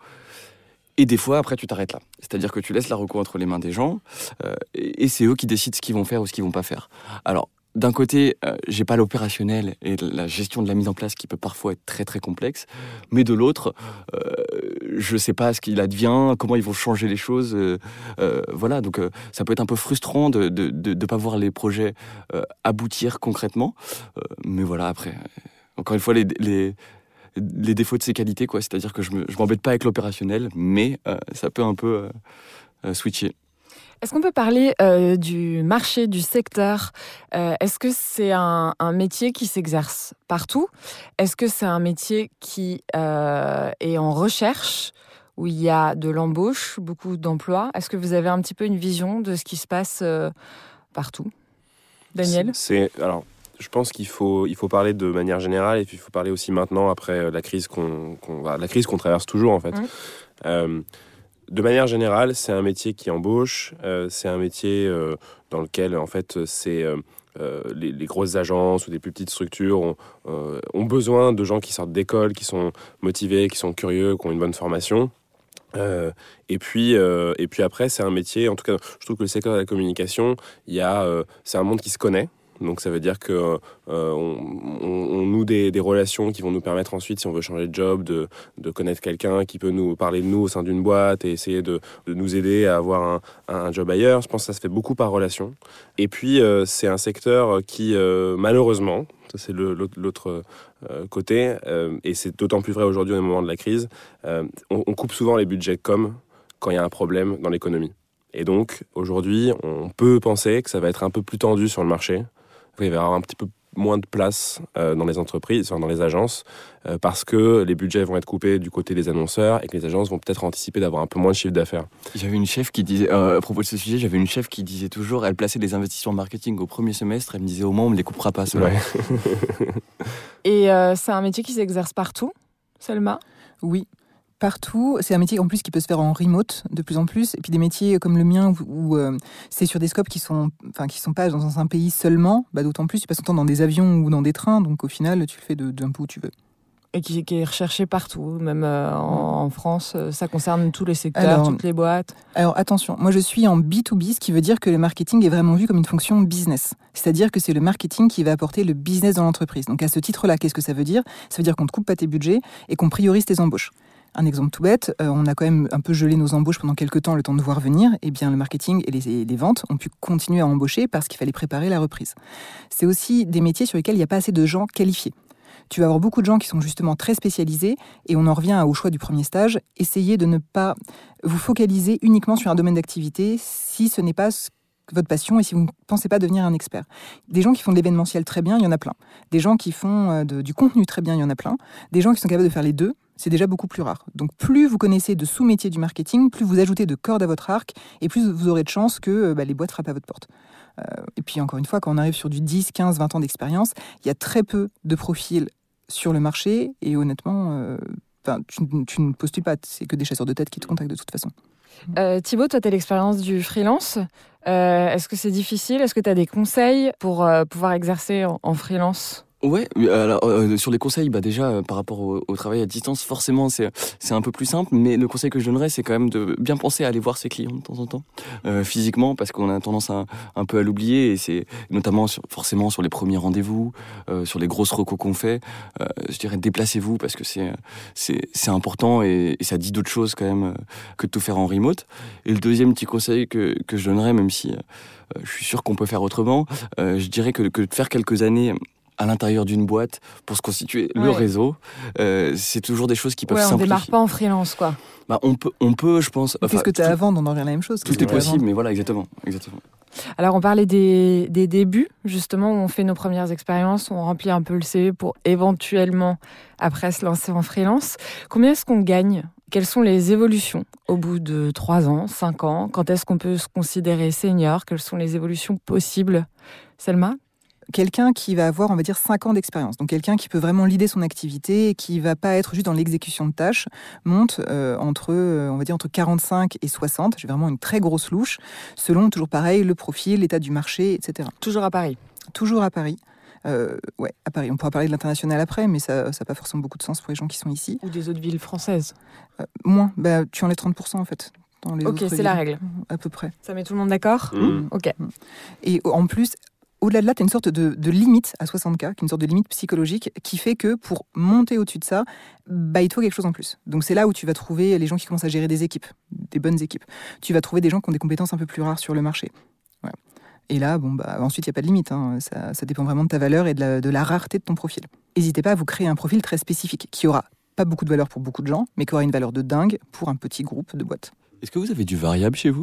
Et des fois, après, tu t'arrêtes là. C'est-à-dire que tu laisses la reco entre les mains des gens, euh, et, et c'est eux qui décident ce qu'ils vont faire ou ce qu'ils vont pas faire. Alors, d'un côté, euh, j'ai pas l'opérationnel et la gestion de la mise en place qui peut parfois être très très complexe, mais de l'autre, euh, je sais pas ce qu'il advient, comment ils vont changer les choses. euh, euh, voilà, donc euh, ça peut être un peu frustrant de de, de, pas voir les projets aboutir concrètement. Mais voilà, après, encore une fois, les, les, les défauts de ces qualités, quoi. C'est-à-dire que je me- je m'embête pas avec l'opérationnel, mais ça peut un peu switcher. Est-ce qu'on peut parler euh, du marché, du secteur? Euh, Est-ce que c'est un, un métier qui s'exerce partout? Est-ce que c'est un métier qui euh, est en recherche, où il y a de l'embauche, beaucoup d'emplois? Est-ce que vous avez un petit peu une vision de ce qui se passe partout? Daniel? C'est alors. Je pense qu'il faut, il faut parler de manière générale et puis il faut parler aussi maintenant après la crise qu'on, qu'on- la crise qu'on traverse toujours en fait. Mhm. De manière générale, c'est un métier qui embauche. euh, c'est un métier euh, dans lequel en fait c'est euh, les, grosses agences ou des plus petites structures ont, besoin de gens qui sortent d'école, qui sont motivés, qui sont curieux, qui ont une bonne formation. Et puis, et puis après, c'est un métier. En tout cas, je trouve que le secteur de la communication, il y a, c'est un monde qui se connaît. Donc ça veut dire que euh, on noue des, relations qui vont nous permettre ensuite, si on veut changer de job, de, connaître quelqu'un qui peut nous parler de nous au sein d'une boîte et essayer de, nous aider à avoir un, job ailleurs. Je pense que ça se fait beaucoup par relation. Et puis euh, c'est un secteur qui, euh, malheureusement, ça c'est l'autre euh, côté, euh, et c'est d'autant plus vrai aujourd'hui au moment de la crise, euh, on, on coupe souvent les budgets com quand il y a un problème dans l'économie. Et donc aujourd'hui, on peut penser que ça va être un peu plus tendu sur le marché. Il va y avoir un petit peu moins de place euh, dans les entreprises, enfin, dans les agences, euh, parce que les budgets vont être coupés du côté des annonceurs et que les agences vont peut-être anticiper d'avoir un peu moins de chiffre d'affaires. J'avais une chef qui disait, euh, à propos de ce sujet, j'avais une chef qui disait toujours, elle plaçait les investissements marketing au premier semestre, elle me disait au moins on me les coupera pas cela. Ouais. Et euh, c'est un métier qui s'exerce partout, Selma? Oui, partout. C'est un métier en plus qui peut se faire en remote de plus en plus. Et puis des métiers comme le mien où, où, euh, c'est sur des scopes qui sont, enfin, qui sont pas dans un pays seulement, bah, d'autant plus tu passes ton temps dans des avions ou dans des trains. Donc au final, tu le fais de- d'un peu où tu veux. Et qui, qui est recherché partout, même euh, en, en France. euh, Ça concerne tous les secteurs, Alors, toutes les boîtes. Alors attention, moi je suis en B2B, ce qui veut dire que le marketing est vraiment vu comme une fonction business. C'est-à-dire que c'est le marketing qui va apporter le business dans l'entreprise. Donc à ce titre-là, qu'est-ce que ça veut dire? Ça veut dire qu'on ne coupe pas tes budgets et qu'on priorise tes embauches. Un exemple tout bête, euh, on a quand même un peu gelé nos embauches pendant quelques temps, le temps de voir venir. Eh bien, le marketing et les, et ventes ont pu continuer à embaucher parce qu'il fallait préparer la reprise. C'est aussi des métiers sur lesquels il n'y a pas assez de gens qualifiés. Tu vas avoir beaucoup de gens qui sont justement très spécialisés et on en revient au choix du premier stage. Essayez de ne pas vous focaliser uniquement sur un domaine d'activité si ce n'est pas votre passion et si vous ne pensez pas devenir un expert. Des gens qui font de l'événementiel très bien, il y en a plein. Des gens qui font euh, du contenu très bien, il y en a plein. Des gens qui sont capables de faire les deux, c'est déjà beaucoup plus rare. Donc plus vous connaissez de sous-métiers du marketing, plus vous ajoutez de cordes à votre arc et plus vous aurez de chances que euh, bah, les boîtes frappent à votre porte. Euh, et puis encore une fois, quand on arrive sur du 10, 15, 20 ans d'expérience, il y a très peu de profils sur le marché et honnêtement, euh, tu, tu ne postules pas, c'est que des chasseurs de tête qui te contactent de toute façon. Euh, Thibaut, toi, tu as l'expérience du freelance. Est-ce que c'est difficile? Est-ce que tu as des conseils pour pouvoir exercer en freelance? Ouais, mais alors euh, sur les conseils, bah déjà euh, par rapport au, au travail à distance, forcément c'est c'est un peu plus simple, mais le conseil que je donnerais, c'est quand même de bien penser à aller voir ses clients de temps en temps, euh, physiquement, parce qu'on a tendance à, un peu à l'oublier, et c'est notamment forcément sur les premiers rendez-vous, euh, sur les grosses recos qu'on fait. Euh, je dirais déplacez-vous parce que c'est c'est c'est important et, et ça dit d'autres choses quand même euh, que de tout faire en remote. Et le deuxième petit conseil que que je donnerais, même si euh, je suis sûr qu'on peut faire autrement, euh, je dirais que que de faire quelques années à l'intérieur d'une boîte pour se constituer le réseau. Euh, c'est toujours des choses qui peuvent Ouais, on simplifier. démarre pas en freelance, quoi. Bah, on peut, on peut, je pense. Qu'est-ce que tu as à vendre On en revient à la même chose. Tout est possible, mais voilà, exactement, exactement. Alors, on parlait des, des débuts, justement, où on fait nos premières expériences, on remplit un peu le CV pour éventuellement, après, se lancer en freelance. Combien est-ce qu'on gagne? Quelles sont les évolutions au bout de 3 ans, 5 ans? Quand est-ce qu'on peut se considérer senior? Quelles sont les évolutions possibles? Selma? Quelqu'un qui va avoir, on va dire, 5 ans d'expérience. Donc quelqu'un qui peut vraiment lider son activité et qui va pas être juste dans l'exécution de tâches, monte euh, entre, euh, on va dire, entre 45 et 60. J'ai vraiment une très grosse louche, selon, toujours pareil, le profil, l'état du marché, etc. Toujours à Paris. Toujours à Paris. Euh, ouais, à Paris. On pourra parler de l'international après, mais ça n'a pas forcément beaucoup de sens pour les gens qui sont ici. Ou des autres villes françaises. Euh, moins, bah, tu enlèves 30% en fait. Dans les Ok, c'est la règle. À peu près. Ça met tout le monde d'accord? Mmh. Ok. Et en plus, au-delà de là, tu as une sorte de, de limite à 60K, qui est une sorte de limite psychologique, qui fait que pour monter au-dessus de ça, bah, il te faut quelque chose en plus. Donc c'est là où tu vas trouver les gens qui commencent à gérer des équipes, des bonnes équipes. Tu vas trouver des gens qui ont des compétences un peu plus rares sur le marché. Voilà. Et là, bon, bah, ensuite, il n'y a pas de limite. hein. Ça, ça dépend vraiment de ta valeur et de la, de la rareté de ton profil. N'hésitez pas à vous créer un profil très spécifique, qui aura pas beaucoup de valeur pour beaucoup de gens, mais qui aura une valeur de dingue pour un petit groupe de boîtes. Est-ce que vous avez du variable chez vous?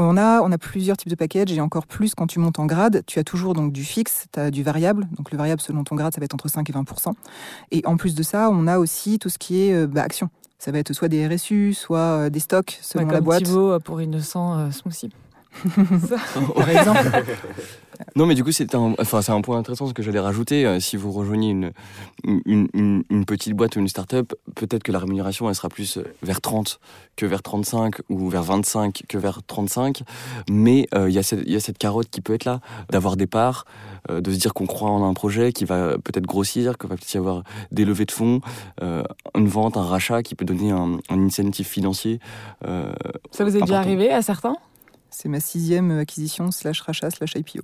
On a, on a plusieurs types de packages et encore plus quand tu montes en grade. Tu as toujours donc du fixe, tu as du variable. Donc le variable selon ton grade, ça va être entre 5 et 20 Et en plus de ça, on a aussi tout ce qui est euh, bah, action. Ça va être soit des RSU, soit euh, des stocks selon Ouais, la comme boîte. Thibaut euh, pour Innocent euh, Smoothie. Par exemple. Non, mais du coup, c'est un, enfin, c'est un point intéressant ce que j'allais rajouter. Euh, si vous rejoignez une, une, une, une petite boîte ou une start-up, peut-être que la rémunération, elle sera plus euh, vers 30 que vers 35 ou vers 25 que vers 35. Mais euh, il y, a cette- il y a cette carotte qui peut être là, d'avoir des parts, euh, de se dire qu'on croit en un projet qui va peut-être grossir, qu'il va peut-être y avoir des levées de fonds, euh, une vente, un rachat qui peut donner un, un incentive financier. euh, Ça vous est déjà arrivé à certains? C'est ma sixième acquisition slash rachat slash IPO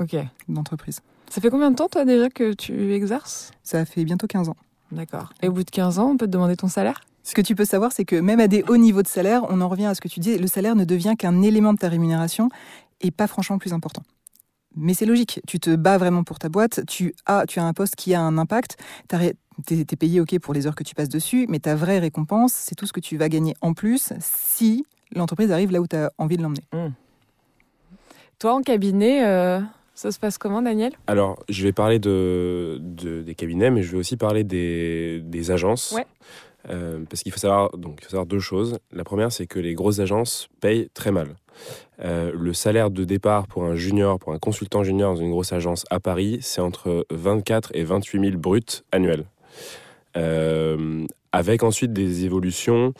Ok. d'entreprise. Ça fait combien de temps, toi, déjà, que tu exerces? Ça fait bientôt 15 ans. D'accord. Et au bout de 15 ans, on peut te demander ton salaire? Ce que tu peux savoir, c'est que même à des hauts niveaux de salaire, on en revient à ce que tu dis, le salaire ne devient qu'un élément de ta rémunération et pas franchement plus important. Mais c'est logique, tu te bats vraiment pour ta boîte, tu as, tu as un poste qui a un impact, tu es, payé ok pour les heures que tu passes dessus, mais ta vraie récompense, c'est tout ce que tu vas gagner en plus si l'entreprise arrive là où tu as envie de l'emmener. Toi, en cabinet, euh, ça se passe comment, Daniel? Alors, je vais parler de, de- des cabinets, mais je vais aussi parler des, des agences. Ouais. Euh, parce qu'il faut savoir, donc, il faut savoir deux choses. La première, c'est que les grosses agences payent très mal. Euh, le salaire de départ pour un junior, pour un consultant junior dans une grosse agence à Paris, c'est entre 24 et 28 000 bruts annuels. Euh, avec ensuite des évolutions.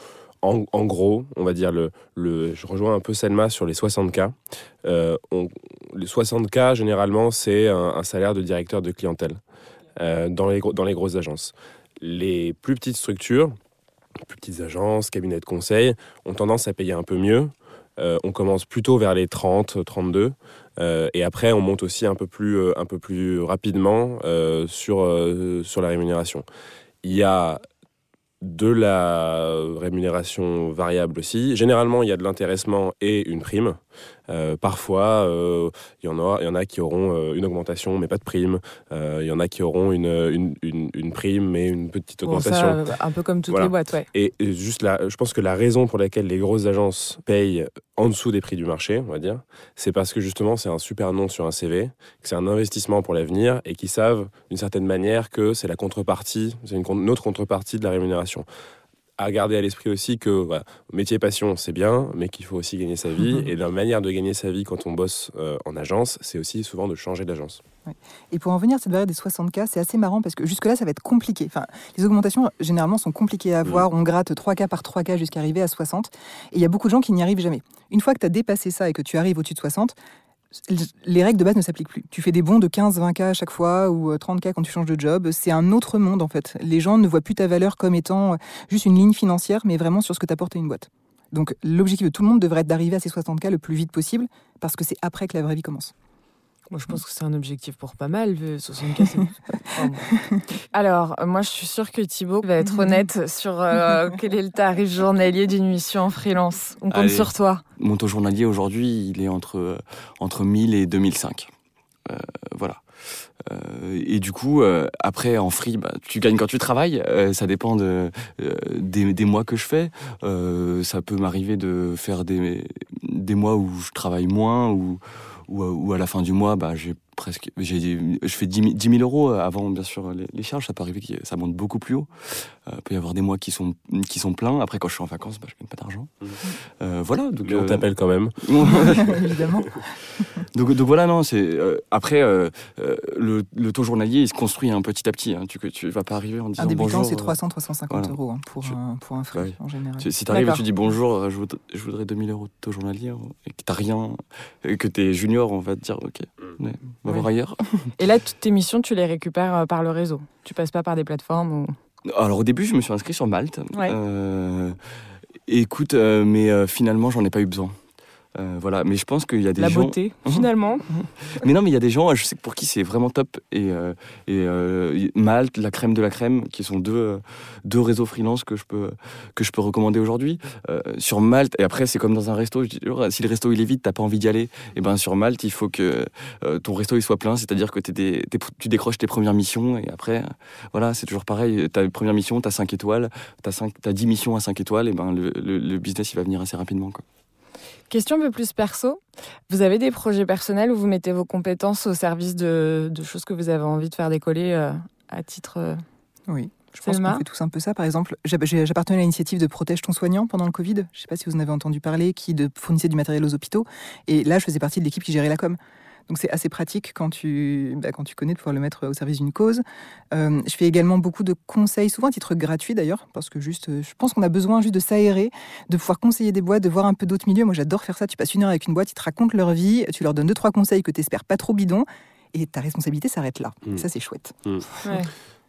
En, gros, on va dire, le, le, je rejoins un peu Selma sur les 60K. Euh, on, les 60K, généralement, c'est un, salaire de directeur de clientèle. dans, les, dans les grosses agences. Les plus petites structures, plus petites agences, cabinets de conseil, ont tendance à payer un peu mieux. on commence plutôt vers les 30, 32. et après, on monte aussi un peu plus, un peu plus rapidement sur, sur la rémunération. Il y a de la rémunération variable aussi. Généralement, il y a de l'intéressement et une prime. Euh, parfois, il euh, y, en a, y en a qui auront euh, une augmentation mais pas de prime. Il y en a qui auront une, une, une, prime mais une petite augmentation. un peu comme toutes les boîtes, ouais. Et, juste là, je pense que la raison pour laquelle les grosses agences payent en dessous des prix du marché, on va dire, c'est parce que justement c'est un super nom sur un CV, que c'est un investissement pour l'avenir et qu'ils savent d'une certaine manière que c'est la contrepartie, c'est une autre contrepartie de la rémunération à garder à l'esprit aussi que métier passion, c'est bien, mais qu'il faut aussi gagner sa vie. et la manière de gagner sa vie quand on bosse euh, en agence, c'est aussi souvent de changer d'agence. Et pour en venir à cette variable des 60K, c'est assez marrant parce que jusque-là, ça va être compliqué. Enfin, les augmentations, généralement, sont compliquées à avoir. Mm. On gratte 3K par 3K jusqu'à arriver à 60. Et il y a beaucoup de gens qui n'y arrivent jamais. Une fois que tu as dépassé ça et que tu arrives au-dessus de 60, les règles de base ne s'appliquent plus. Tu fais des bons de 15, 20K à chaque fois ou 30K euh, quand tu changes de job. C'est un autre monde en fait. Les gens ne voient plus ta valeur comme étant euh, juste une ligne financière, mais vraiment sur ce que t'apporte à une boîte. Donc l'objectif de tout le monde devrait être d'arriver à ces 60K le plus vite possible parce que c'est après que la vraie vie commence. Moi, je pense que c'est un objectif pour pas mal, 64. Alors, moi, je suis sûre que Thibaut va être honnête sur euh, quel est le tarif journalier d'une mission en freelance. On compte sur toi. Mon taux journalier aujourd'hui, il est entre, entre 1000 et 2005. Euh, voilà. Euh, et du coup, après en free, bah, tu gagnes quand tu travailles. ça dépend de, des, des, mois que je fais. ça peut m'arriver de faire des, des mois où je travaille moins ou ou, à la fin du mois, bah, j'ai presque, j'ai, je fais 10 000, euros avant, bien sûr, les, charges. Ça peut arriver que ça monte beaucoup plus haut. Euh, il peut y avoir des mois qui sont, qui sont pleins. Après, quand je suis en vacances, bah, je gagne pas d'argent. Mmh. Euh, voilà. Donc, on euh, t'appelle quand même. Évidemment. donc, donc voilà, non, c'est, après, le, le, taux journalier, il se construit un petit à petit. Hein. Tu, tu vas pas arriver en disant. Un débutant, c'est 300, 350 euros hein, pour, un, pour un frais, en général. Si tu arrives et tu dis bonjour, je voudrais, je voudrais 2000 euros de taux journalier et que t'as rien, et que t'es junior, on va te dire, ok, mmh. on va voir ailleurs. Et là, toutes tes missions, tu les récupères euh, par le réseau. Tu passes pas par des plateformes ou... Alors au début, je me suis inscrit sur Malte. Euh, écoute, euh, mais finalement, j'en ai pas eu besoin. Euh, voilà, mais je pense qu'il y a des la gens. La beauté, finalement. mais non, mais il y a des gens, je sais pour qui c'est vraiment top. Et, euh, et euh, Malte, la crème de la crème, qui sont deux, deux réseaux freelance que je peux, que je peux recommander aujourd'hui. sur Malte, et après, c'est comme dans un resto, je dis, si le resto il est vide, t'as pas envie d'y aller, et eh ben sur Malte, il faut que ton resto il soit plein, c'est-à-dire que des, tu décroches tes premières missions, et après, voilà, c'est toujours pareil. Ta première mission, t'as 5 étoiles, t'as as 10 missions à 5 étoiles, et ben le, le, le business il va venir assez rapidement. Quoi. Question un peu plus perso. Vous avez des projets personnels où vous mettez vos compétences au service de, choses que vous avez envie de faire décoller euh, à titre. Euh, oui. Je pense qu'on fait tous un peu ça. Par exemple, j'appartenais à l'initiative de Protège ton soignant pendant le Covid. Je ne sais pas si vous en avez entendu parler, qui de fournissait du matériel aux hôpitaux. Et là, je faisais partie de l'équipe qui gérait la com. Donc c'est assez pratique quand tu, bah, quand tu connais de pouvoir le mettre au service d'une cause. Euh, je fais également beaucoup de conseils, souvent à titre gratuit d'ailleurs, parce que juste, je pense qu'on a besoin juste de s'aérer, de pouvoir conseiller des boîtes, de voir un peu d'autres milieux. Moi j'adore faire ça. Tu passes une heure avec une boîte, ils te racontent leur vie, tu leur donnes deux trois conseils que tu espères pas trop bidons, et ta responsabilité s'arrête là. Mmh. Ça c'est chouette. Mmh.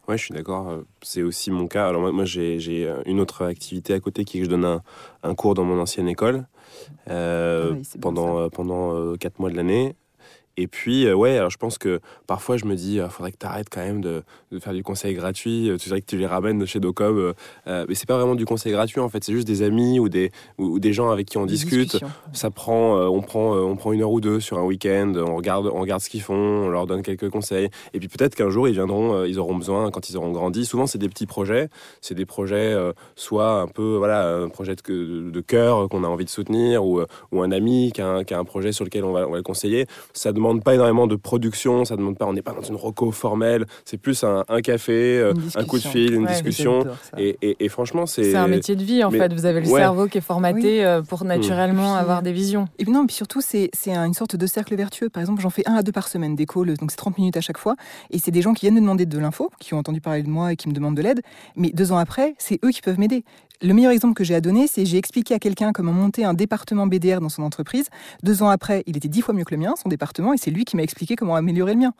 Ouais. je suis d'accord. Euh, c'est aussi mon cas. Alors moi, j'ai euh, une autre activité à côté qui est que je donne un, cours dans mon ancienne école ah pendant, pendant 4 mois de l'année. Et puis, euh, ouais, alors je pense que parfois je me dis, il euh, faudrait que tu arrêtes quand même de, de, faire du conseil gratuit. Euh, tu dirais que tu les ramènes de chez Docom. mais c'est pas vraiment du conseil gratuit, en fait. C'est juste des amis ou des, ou, des gens avec qui on discute. Ça prend, on, prend, on prend une heure ou deux sur un week-end. On regarde, on regarde ce qu'ils font, on leur donne quelques conseils. Et puis peut-être qu'un jour, ils viendront, ils auront besoin, quand ils auront grandi. Souvent, c'est des petits projets. C'est des projets, soit un peu, voilà, un projet de, de cœur qu'on a envie de soutenir ou, ou un ami qui a un, qui a un projet sur lequel on va, on va le conseiller. Ça demande demande pas énormément de production, ça demande pas, on n'est pas dans une roco formelle, c'est plus un, café, euh, un coup de fil, une discussion. Et, et, franchement, c'est. C'est un métier de vie en fait. Vous avez le cerveau qui est formaté euh, pour mmh. naturellement avoir des visions. Et puis non, puis surtout, c'est une sorte de cercle vertueux. Par exemple, j'en fais un à deux par semaine des calls, donc c'est 30 minutes à chaque fois. Et c'est des gens qui viennent me demander de l'info, qui ont entendu parler de moi et qui me demandent de l'aide. Mais deux ans après, c'est eux qui peuvent m'aider. Le meilleur exemple que j'ai à donner, c'est j'ai expliqué à quelqu'un comment monter un département BDR dans son entreprise. Deux ans après, il était dix fois mieux que le mien, son département, et c'est lui qui m'a expliqué comment améliorer le mien.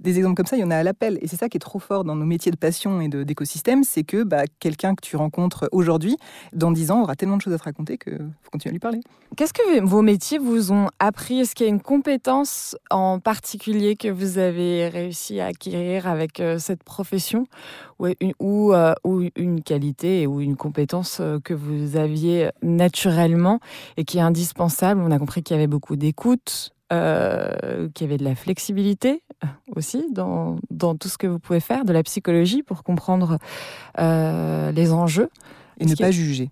Des exemples comme ça, il y en a à l'appel. Et c'est ça qui est trop fort dans nos métiers de passion et d'écosystème, c'est que bah, quelqu'un que tu rencontres aujourd'hui, dans dix ans, aura tellement de choses à te raconter qu'il faut continuer à lui parler. Qu'est-ce que vos métiers vous ont appris? Est-ce qu'il y a une compétence en particulier que vous avez réussi à acquérir avec euh, cette profession? Ou une, euh, ou, une qualité ou une compétence euh, que vous aviez naturellement et qui est indispensable? On a compris qu'il y avait beaucoup d'écoute, euh, qu'il y avait de la flexibilité euh, aussi dans, dans, tout ce que vous pouvez faire, de la psychologie pour comprendre euh, les enjeux. Et ne pas juger.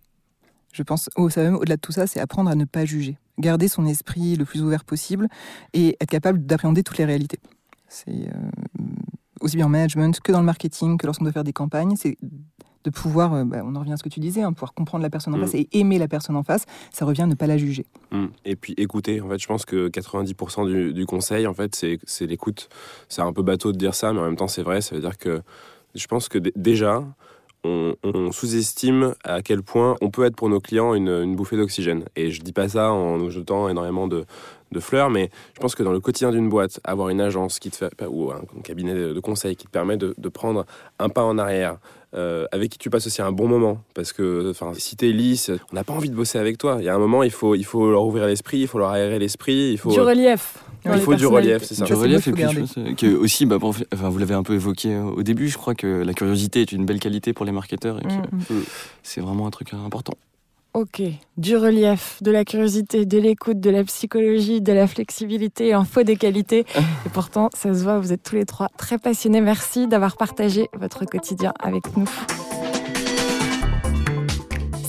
Je pense, au, au-delà de tout ça, c'est apprendre à ne pas juger. Garder son esprit le plus ouvert possible et être capable d'appréhender toutes les réalités. C'est aussi bien en management que dans le marketing, que lorsqu'on doit faire des campagnes. C'est de pouvoir, euh, bah, on en revient à ce que tu disais, hein, pouvoir comprendre la personne en mm. face et aimer la personne en face, ça revient à ne pas la juger. Mm. Et puis écouter, en fait, je pense que 90% du, conseil, en fait, c'est l'écoute. C'est un peu bateau de dire ça, mais en même temps, c'est vrai. Ça veut dire que je pense que déjà, on, sous-estime à quel point on peut être pour nos clients une, bouffée d'oxygène. Et je dis pas ça en nous jetant énormément de, fleurs, mais je pense que dans le quotidien d'une boîte, avoir une agence qui te fait, ou un cabinet de conseil qui te permet de, de prendre un pas en arrière, euh, avec qui tu passes aussi un bon moment. Parce que enfin, si t'es lisse, on n'a pas envie de bosser avec toi. Il y a un moment, il faut, il faut leur ouvrir l'esprit, il faut leur aérer l'esprit. Il faut... Du relief. Il faut du relief, c'est ça. Du relief, et puis je pense que aussi, bah, enfin, vous l'avez un peu évoqué euh, au début, je crois que la curiosité est une belle qualité pour les marketeurs et que mm. Mm. c'est vraiment un truc important. Ok, du relief, de la curiosité, de l'écoute, de la psychologie, de la flexibilité, faux des qualités. Et pourtant, ça se voit, vous êtes tous les trois très passionnés. Merci d'avoir partagé votre quotidien avec nous.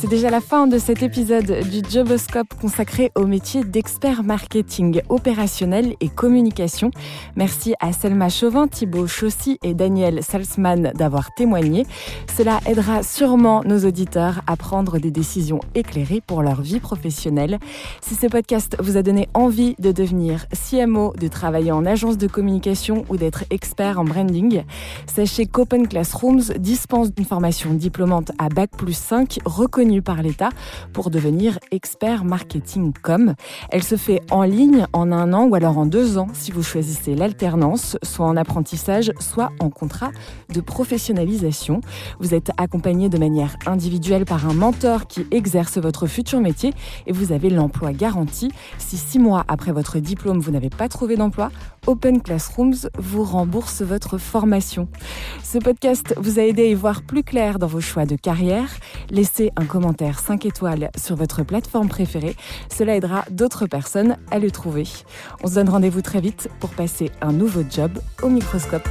C'est déjà la fin de cet épisode du Joboscope consacré au métier d'expert marketing opérationnel et communication. Merci à Selma Chauvin, Thibaut Chaussy et Daniel Salzman d'avoir témoigné. Cela aidera sûrement nos auditeurs à prendre des décisions éclairées pour leur vie professionnelle. Si ce podcast vous a donné envie de devenir CMO, de travailler en agence de communication ou d'être expert en branding, sachez qu'Open Classrooms dispense une formation diplômante à Bac plus 5 reconnue par l'État pour devenir expert marketing com. Elle se fait en ligne en un an ou alors en deux ans si vous choisissez l'alternance, soit en apprentissage, soit en contrat de professionnalisation. Vous êtes accompagné de manière individuelle par un mentor qui exerce votre futur métier et vous avez l'emploi garanti. Si six mois après votre diplôme, vous n'avez pas trouvé d'emploi, Open Classrooms vous rembourse votre formation. Ce podcast vous a aidé à y voir plus clair dans vos choix de carrière. Laissez un commentaire 5 étoiles sur votre plateforme préférée. Cela aidera d'autres personnes à le trouver. On se donne rendez-vous très vite pour passer un nouveau job au microscope.